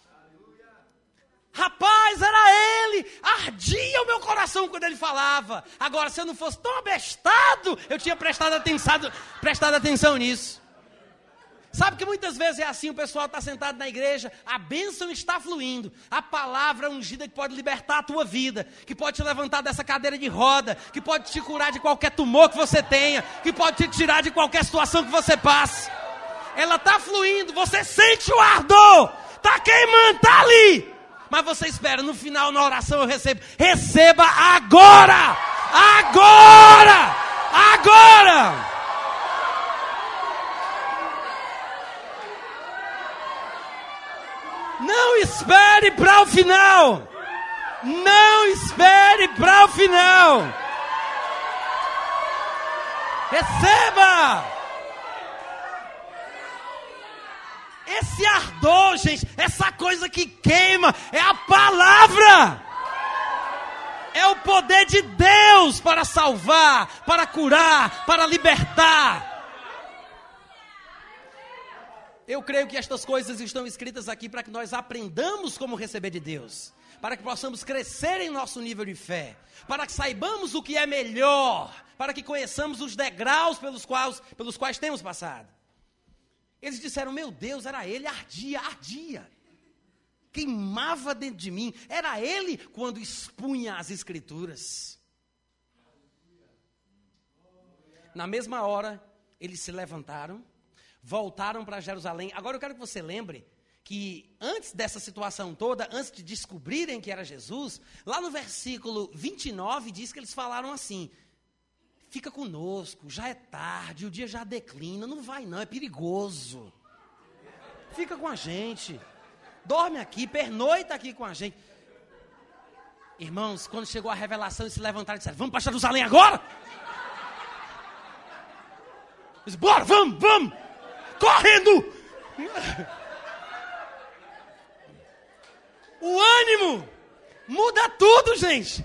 Rapaz, era ele! Ardia o meu coração quando ele falava. Agora, se eu não fosse tão abestado, eu tinha prestado atenção, prestado atenção nisso. Sabe que muitas vezes é assim, o pessoal está sentado na igreja, a bênção está fluindo, a palavra ungida que pode libertar a tua vida, que pode te levantar dessa cadeira de roda, que pode te curar de qualquer tumor que você tenha, que pode te tirar de qualquer situação que você passe. Ela está fluindo, você sente o ardor, está queimando, está ali. Mas você espera, no final, na oração eu recebo. Receba agora! Agora! Agora! Não espere para o final. Não espere para o final. Receba! Esse ardor, gente, essa coisa que queima, é a palavra. É o poder de Deus para salvar, para curar, para libertar. Eu creio que estas coisas estão escritas aqui para que nós aprendamos como receber de Deus, para que possamos crescer em nosso nível de fé, para que saibamos o que é melhor, para que conheçamos os degraus pelos quais, pelos quais temos passado. Eles disseram: Meu Deus, era ele, ardia, ardia, queimava dentro de mim, era ele quando expunha as Escrituras. Na mesma hora, eles se levantaram voltaram para Jerusalém. Agora eu quero que você lembre que antes dessa situação toda, antes de descobrirem que era Jesus, lá no versículo 29 diz que eles falaram assim: Fica conosco, já é tarde, o dia já declina, não vai não, é perigoso. Fica com a gente. Dorme aqui, pernoita aqui com a gente. Irmãos, quando chegou a revelação, eles se levantaram e disseram: Vamos para Jerusalém agora? Eles, Bora, vamos, vamos correndo. O ânimo muda tudo, gente.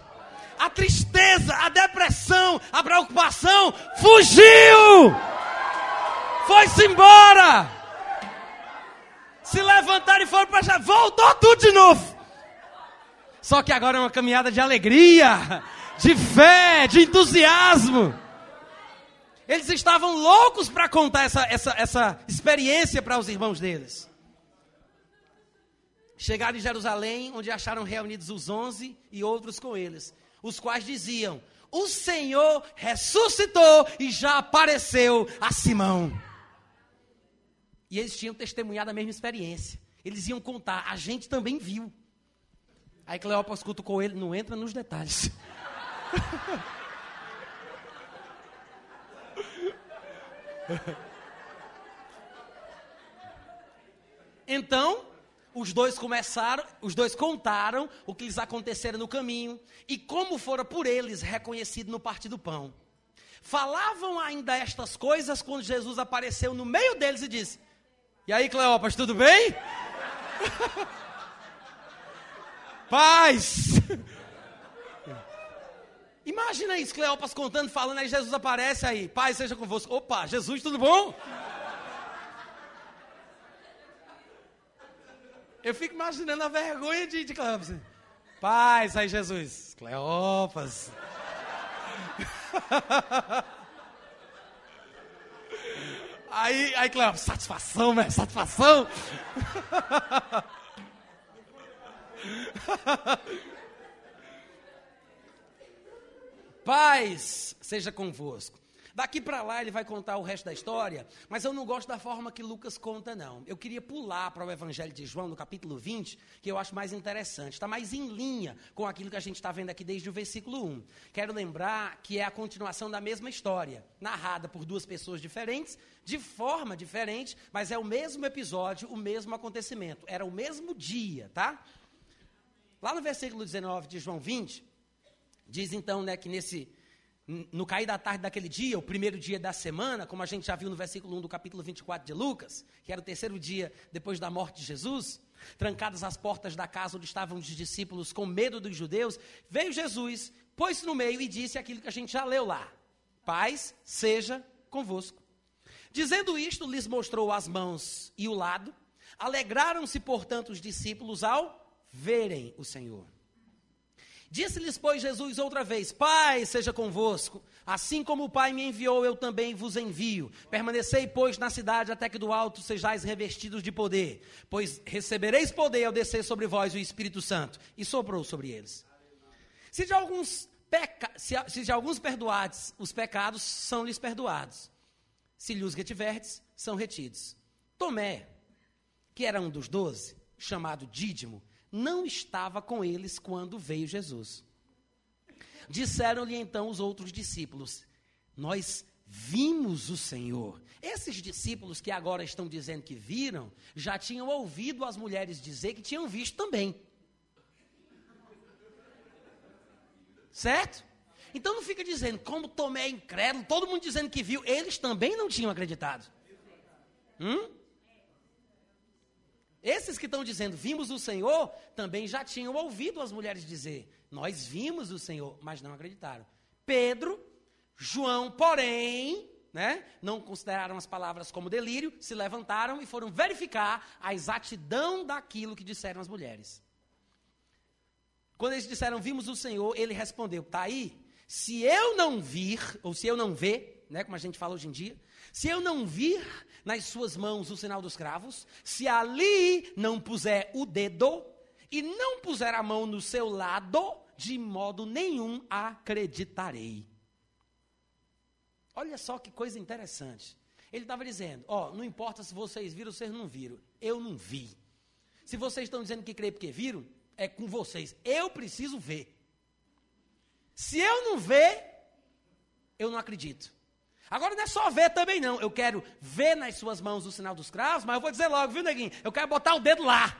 A tristeza, a depressão, a preocupação fugiu. Foi-se embora. Se levantaram e foram para já, voltou tudo de novo. Só que agora é uma caminhada de alegria, de fé, de entusiasmo. Eles estavam loucos para contar essa, essa, essa experiência para os irmãos deles. Chegaram em Jerusalém, onde acharam reunidos os onze e outros com eles, os quais diziam: O Senhor ressuscitou e já apareceu a Simão. E eles tinham testemunhado a mesma experiência. Eles iam contar, a gente também viu. Aí Cleópas cutucou ele, não entra nos detalhes. *laughs* *laughs* Então, os dois começaram, os dois contaram o que lhes acontecera no caminho e como fora por eles reconhecido no partir do pão. Falavam ainda estas coisas quando Jesus apareceu no meio deles e disse: E aí, Cleopas, tudo bem? *laughs* Paz! Imagina isso, Cleopas contando, falando, aí Jesus aparece aí, Pai seja convosco. Opa, Jesus, tudo bom? Eu fico imaginando a vergonha de, de Cleopas. Paz, aí Jesus, Cleopas. *laughs* aí, aí Cleopas, satisfação, né? Satisfação. *laughs* Paz seja convosco. Daqui para lá ele vai contar o resto da história, mas eu não gosto da forma que Lucas conta, não. Eu queria pular para o Evangelho de João, no capítulo 20, que eu acho mais interessante. Está mais em linha com aquilo que a gente está vendo aqui desde o versículo 1. Quero lembrar que é a continuação da mesma história, narrada por duas pessoas diferentes, de forma diferente, mas é o mesmo episódio, o mesmo acontecimento. Era o mesmo dia, tá? Lá no versículo 19 de João 20, Diz então né, que nesse, no cair da tarde daquele dia, o primeiro dia da semana, como a gente já viu no versículo 1 do capítulo 24 de Lucas, que era o terceiro dia depois da morte de Jesus, trancadas as portas da casa onde estavam os discípulos com medo dos judeus, veio Jesus, pôs-se no meio e disse aquilo que a gente já leu lá: Paz seja convosco. Dizendo isto, lhes mostrou as mãos e o lado. Alegraram-se, portanto, os discípulos ao verem o Senhor. Disse-lhes, pois, Jesus outra vez: Pai, seja convosco. Assim como o Pai me enviou, eu também vos envio. Permanecei, pois, na cidade até que do alto sejais revestidos de poder. Pois recebereis poder ao descer sobre vós o Espírito Santo. E soprou sobre eles. Se de alguns, peca... se, se de alguns perdoados os pecados, são-lhes perdoados. Se lhes retiverdes, são retidos. Tomé, que era um dos doze, chamado Dídimo, não estava com eles quando veio Jesus. Disseram-lhe então os outros discípulos: Nós vimos o Senhor. Esses discípulos que agora estão dizendo que viram, já tinham ouvido as mulheres dizer que tinham visto também. Certo? Então não fica dizendo, como Tomé é incrédulo, todo mundo dizendo que viu, eles também não tinham acreditado. Hum? Esses que estão dizendo, vimos o Senhor, também já tinham ouvido as mulheres dizer, nós vimos o Senhor, mas não acreditaram. Pedro, João, porém, né, não consideraram as palavras como delírio, se levantaram e foram verificar a exatidão daquilo que disseram as mulheres. Quando eles disseram, vimos o Senhor, ele respondeu, está aí? Se eu não vir, ou se eu não ver, né, como a gente fala hoje em dia, se eu não vir nas suas mãos o sinal dos cravos, se ali não puser o dedo e não puser a mão no seu lado, de modo nenhum acreditarei. Olha só que coisa interessante. Ele estava dizendo: Ó, oh, não importa se vocês viram ou vocês não viram, eu não vi. Se vocês estão dizendo que creem porque viram, é com vocês. Eu preciso ver. Se eu não ver, eu não acredito. Agora não é só ver também não. Eu quero ver nas suas mãos o sinal dos cravos, mas eu vou dizer logo, viu, neguinho? Eu quero botar o dedo lá.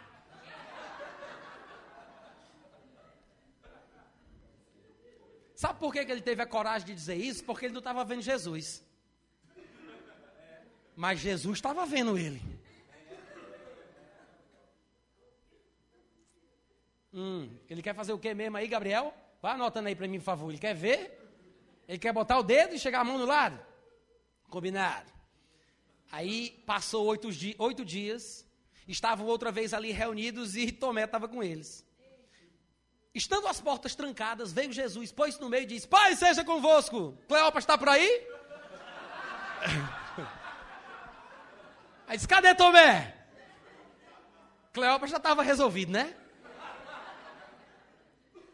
Sabe por que, que ele teve a coragem de dizer isso? Porque ele não estava vendo Jesus. Mas Jesus estava vendo ele. Hum, ele quer fazer o que mesmo aí, Gabriel? Vai anotando aí para mim, por favor. Ele quer ver? Ele quer botar o dedo e chegar a mão no lado? Combinado. Aí passou oito, di oito dias, estavam outra vez ali reunidos e Tomé estava com eles. Estando as portas trancadas, veio Jesus, pôs-se no meio e disse: Pai, seja convosco. Cleopas está por aí? *laughs* Aí disse: Cadê Tomé? Cleopas já estava resolvido, né?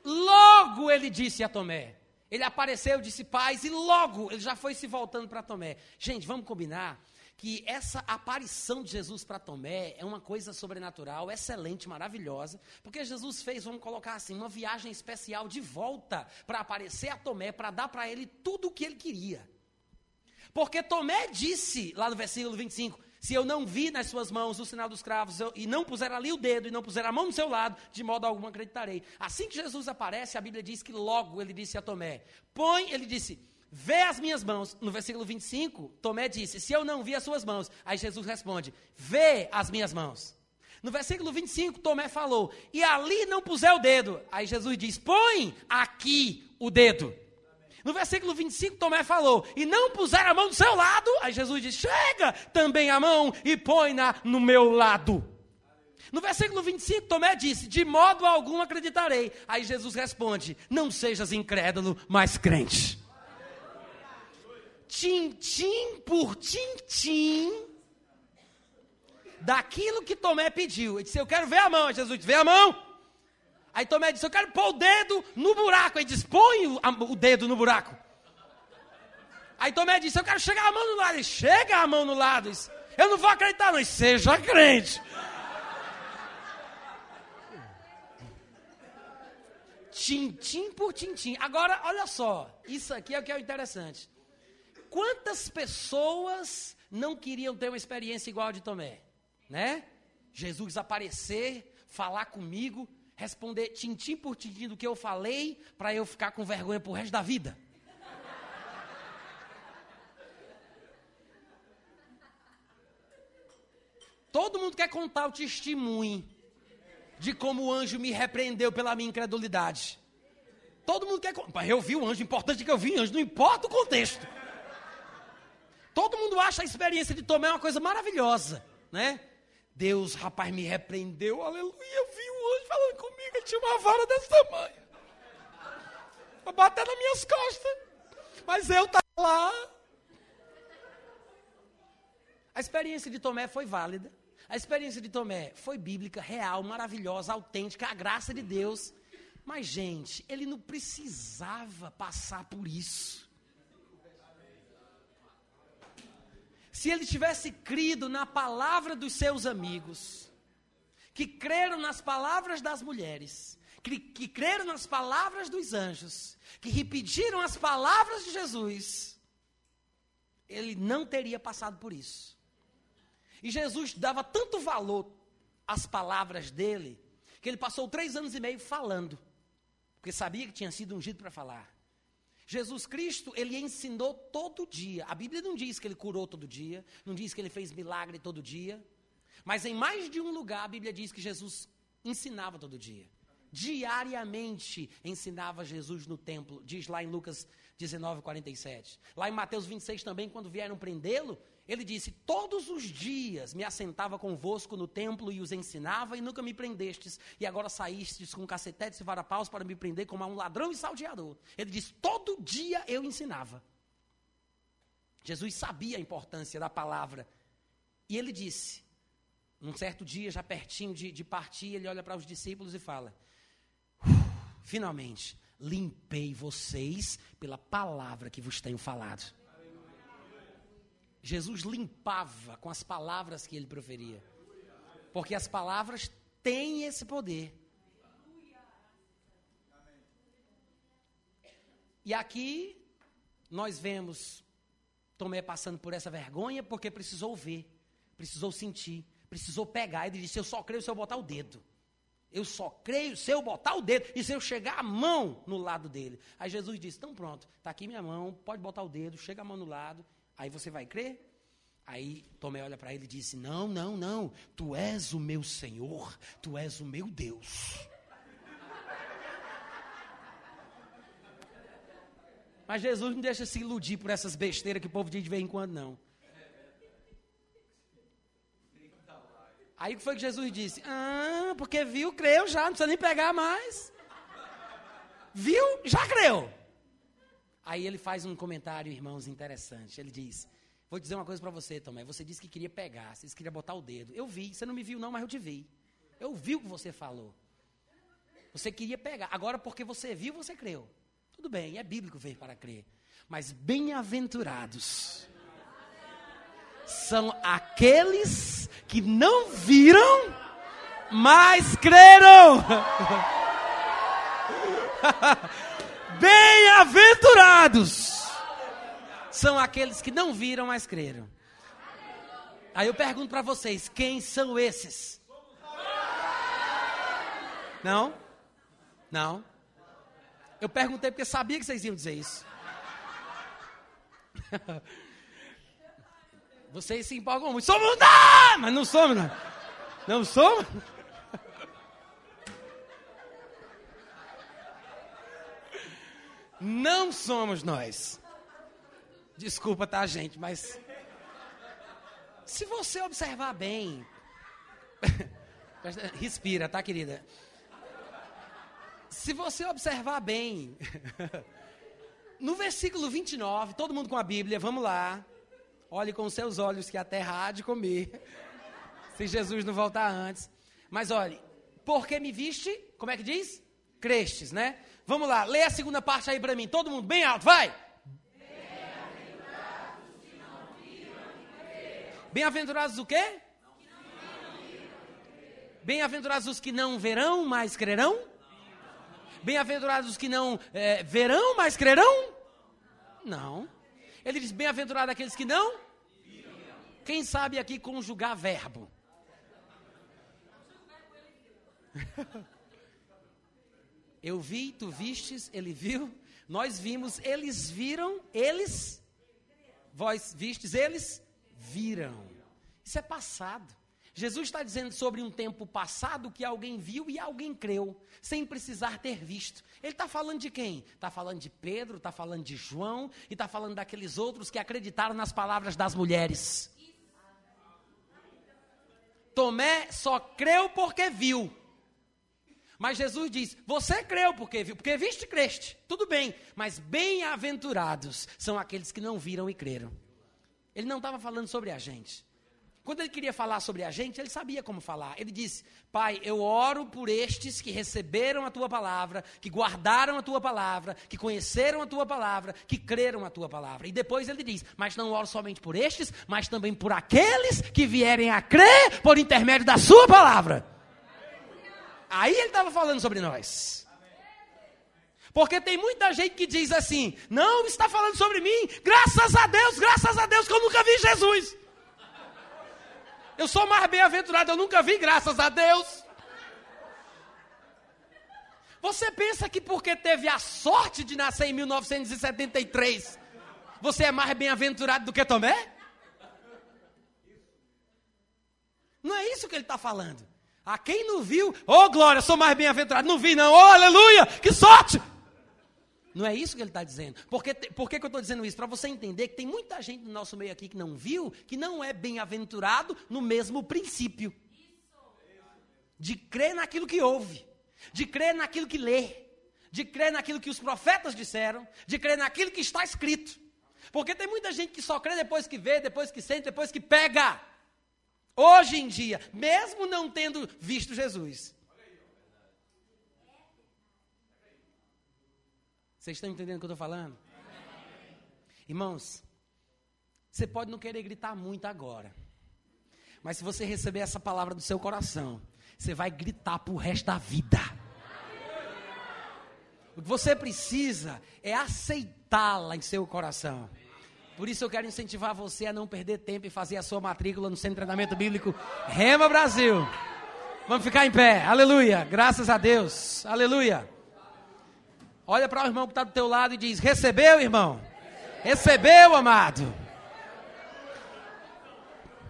Logo ele disse a Tomé: ele apareceu, disse paz, e logo ele já foi se voltando para Tomé. Gente, vamos combinar que essa aparição de Jesus para Tomé é uma coisa sobrenatural, excelente, maravilhosa, porque Jesus fez, vamos colocar assim, uma viagem especial de volta para aparecer a Tomé, para dar para ele tudo o que ele queria. Porque Tomé disse, lá no versículo 25, se eu não vi nas suas mãos o sinal dos cravos eu, e não puser ali o dedo e não puser a mão no seu lado, de modo algum acreditarei. Assim que Jesus aparece, a Bíblia diz que logo ele disse a Tomé: Põe, ele disse, vê as minhas mãos. No versículo 25, Tomé disse: Se eu não vi as suas mãos. Aí Jesus responde: Vê as minhas mãos. No versículo 25, Tomé falou: E ali não puser o dedo. Aí Jesus diz: Põe aqui o dedo. No versículo 25, Tomé falou: E não puser a mão do seu lado. Aí Jesus diz: Chega também a mão e põe-na no meu lado. No versículo 25, Tomé disse: De modo algum acreditarei. Aí Jesus responde: Não sejas incrédulo, mas crente. Tintim por tintim daquilo que Tomé pediu. Ele disse: Eu quero ver a mão. Aí Jesus disse: Vê a mão. Aí Tomé disse: Eu quero pôr o dedo no buraco. Aí diz: Põe o, o dedo no buraco. Aí Tomé disse: Eu quero chegar a mão no lado. Ele chega a mão no lado. Diz, eu não vou acreditar, não. Seja crente. Tintim por tintim. Agora, olha só. Isso aqui é o que é interessante. Quantas pessoas não queriam ter uma experiência igual a de Tomé? Né? Jesus aparecer, falar comigo responder tintim por tintim do que eu falei, para eu ficar com vergonha pro resto da vida. Todo mundo quer contar o testemunho de como o anjo me repreendeu pela minha incredulidade. Todo mundo quer contar. Eu vi o anjo, importante que eu vi anjo, não importa o contexto. Todo mundo acha a experiência de Tomé uma coisa maravilhosa, né? Deus, rapaz, me repreendeu, aleluia. Eu vi um anjo falando comigo, ele tinha uma vara desse tamanho. Pra bater nas minhas costas. Mas eu estava lá. A experiência de Tomé foi válida. A experiência de Tomé foi bíblica, real, maravilhosa, autêntica, a graça de Deus. Mas, gente, ele não precisava passar por isso. Se ele tivesse crido na palavra dos seus amigos, que creram nas palavras das mulheres, que, que creram nas palavras dos anjos, que repetiram as palavras de Jesus, ele não teria passado por isso. E Jesus dava tanto valor às palavras dele, que ele passou três anos e meio falando, porque sabia que tinha sido ungido para falar. Jesus Cristo, ele ensinou todo dia. A Bíblia não diz que ele curou todo dia, não diz que ele fez milagre todo dia, mas em mais de um lugar a Bíblia diz que Jesus ensinava todo dia. Diariamente ensinava Jesus no templo, diz lá em Lucas 19, 47. Lá em Mateus 26 também, quando vieram prendê-lo, ele disse: Todos os dias me assentava convosco no templo e os ensinava, e nunca me prendestes, e agora saístes com cacetetes e varapaus para me prender como a um ladrão e salteador. Ele disse: Todo dia eu ensinava. Jesus sabia a importância da palavra. E ele disse: Um certo dia, já pertinho de, de partir, ele olha para os discípulos e fala: Finalmente, limpei vocês pela palavra que vos tenho falado. Jesus limpava com as palavras que ele proferia. Porque as palavras têm esse poder. E aqui nós vemos Tomé passando por essa vergonha porque precisou ver, precisou sentir, precisou pegar. Ele disse: Eu só creio se eu botar o dedo. Eu só creio se eu botar o dedo e se eu chegar a mão no lado dele. Aí Jesus disse: Então pronto, está aqui minha mão, pode botar o dedo, chega a mão no lado Aí você vai crer? Aí Tomé olha para ele e disse: Não, não, não. Tu és o meu Senhor, tu és o meu Deus. Mas Jesus não deixa se iludir por essas besteiras que o povo diz de vez em quando, não. Aí o que foi que Jesus disse? Ah, porque viu, creu já, não precisa nem pegar mais. Viu, já creu. Aí ele faz um comentário, irmãos, interessante. Ele diz: Vou dizer uma coisa para você, Tomé. Você disse que queria pegar, você disse que queria botar o dedo. Eu vi, você não me viu, não, mas eu te vi. Eu vi o que você falou. Você queria pegar. Agora, porque você viu, você creu. Tudo bem, é bíblico ver para crer. Mas bem-aventurados são aqueles que não viram, mas creram. *laughs* Bem-aventurados são aqueles que não viram, mas creram. Aí eu pergunto para vocês: quem são esses? Não? Não? Eu perguntei porque sabia que vocês iam dizer isso. *laughs* Vocês se empolgam muito. Somos não! Mas não somos, não. Não somos? Não somos nós. Desculpa, tá, gente, mas. Se você observar bem. *laughs* Respira, tá, querida? Se você observar bem. *laughs* No versículo 29, todo mundo com a Bíblia, vamos lá. Olhe com seus olhos que a terra há de comer. *laughs* Se Jesus não voltar antes. Mas olhe, porque me viste, como é que diz? Crestes, né? Vamos lá, lê a segunda parte aí para mim. Todo mundo bem alto, vai. Bem-aventurados o quê? Bem-aventurados os que não verão, mas crerão? Bem-aventurados os que não é, verão, mas crerão? Não. Ele diz: bem-aventurados aqueles que não? Quem sabe aqui conjugar verbo? *laughs* Eu vi, tu vistes, ele viu, nós vimos, eles viram, eles, vós vistes, eles viram. Isso é passado. Jesus está dizendo sobre um tempo passado que alguém viu e alguém creu, sem precisar ter visto. Ele está falando de quem? Está falando de Pedro, está falando de João e está falando daqueles outros que acreditaram nas palavras das mulheres. Tomé só creu porque viu. Mas Jesus diz: Você creu porque viu, porque viste, creste. Tudo bem, mas bem-aventurados são aqueles que não viram e creram. Ele não estava falando sobre a gente. Quando ele queria falar sobre a gente, ele sabia como falar. Ele disse: Pai, eu oro por estes que receberam a tua palavra, que guardaram a tua palavra, que conheceram a tua palavra, que creram a tua palavra. E depois ele diz: Mas não oro somente por estes, mas também por aqueles que vierem a crer por intermédio da sua palavra. Aí ele estava falando sobre nós. Porque tem muita gente que diz assim: Não está falando sobre mim, graças a Deus, graças a Deus que eu nunca vi Jesus. Eu sou mais bem-aventurado, eu nunca vi, graças a Deus. Você pensa que porque teve a sorte de nascer em 1973, você é mais bem-aventurado do que Tomé? Não é isso que ele está falando. A quem não viu, ô oh, glória, sou mais bem-aventurado. Não vi, não, oh aleluia, que sorte! Não é isso que ele está dizendo. Por que, por que, que eu estou dizendo isso? Para você entender que tem muita gente no nosso meio aqui que não viu, que não é bem-aventurado no mesmo princípio. De crer naquilo que ouve, de crer naquilo que lê, de crer naquilo que os profetas disseram, de crer naquilo que está escrito. Porque tem muita gente que só crê depois que vê, depois que sente, depois que pega. Hoje em dia, mesmo não tendo visto Jesus. Vocês estão entendendo o que eu estou falando? Irmãos, você pode não querer gritar muito agora. Mas se você receber essa palavra do seu coração, você vai gritar para o resto da vida. O que você precisa é aceitá-la em seu coração. Por isso eu quero incentivar você a não perder tempo e fazer a sua matrícula no Centro de Treinamento Bíblico Rema Brasil. Vamos ficar em pé. Aleluia. Graças a Deus. Aleluia. Olha para o irmão que está do teu lado e diz: Recebeu, irmão? Recebeu, amado.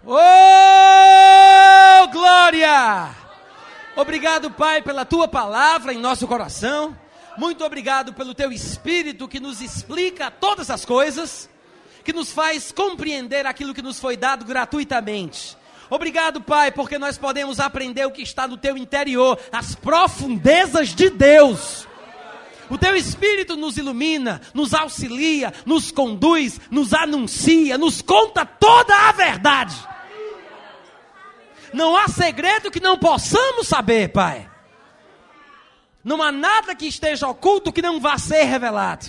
Oh, glória! Obrigado, Pai, pela tua palavra em nosso coração. Muito obrigado pelo teu espírito que nos explica todas as coisas, que nos faz compreender aquilo que nos foi dado gratuitamente. Obrigado, Pai, porque nós podemos aprender o que está no teu interior, as profundezas de Deus. O teu Espírito nos ilumina, nos auxilia, nos conduz, nos anuncia, nos conta toda a verdade. Não há segredo que não possamos saber, Pai. Não há nada que esteja oculto que não vá ser revelado.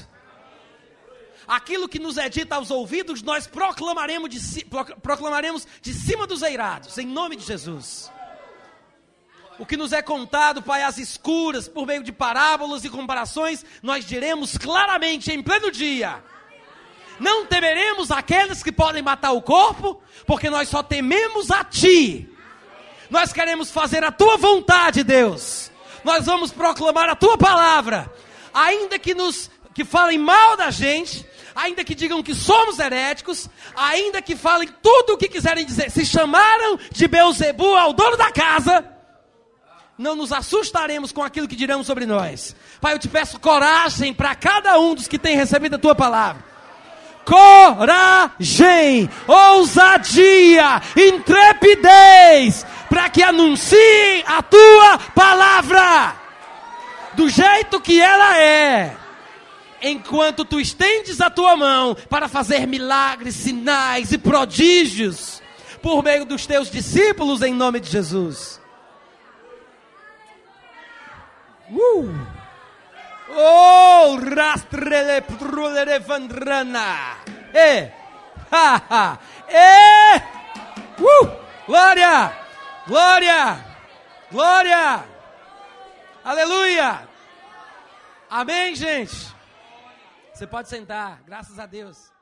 Aquilo que nos é dito aos ouvidos, nós proclamaremos de, proclamaremos de cima dos eirados, em nome de Jesus. O que nos é contado, Pai, às escuras, por meio de parábolas e comparações, nós diremos claramente em pleno dia. Não temeremos aqueles que podem matar o corpo, porque nós só tememos a Ti. Nós queremos fazer a Tua vontade, Deus. Nós vamos proclamar a Tua palavra, ainda que nos que falem mal da gente, ainda que digam que somos heréticos, ainda que falem tudo o que quiserem dizer. Se chamaram de Beuzebu ao dono da casa, não nos assustaremos com aquilo que dirão sobre nós. Pai, eu te peço coragem para cada um dos que tem recebido a tua palavra. Coragem, ousadia, intrepidez, para que anunciem a tua palavra do jeito que ela é. Enquanto tu estendes a tua mão para fazer milagres, sinais e prodígios por meio dos teus discípulos, em nome de Jesus. Uh! Oh, rastrele prulere vandrana. E, ha, ha. E, uh! Glória! Glória! Glória! Aleluia! Amém, gente? Você pode sentar, graças a Deus.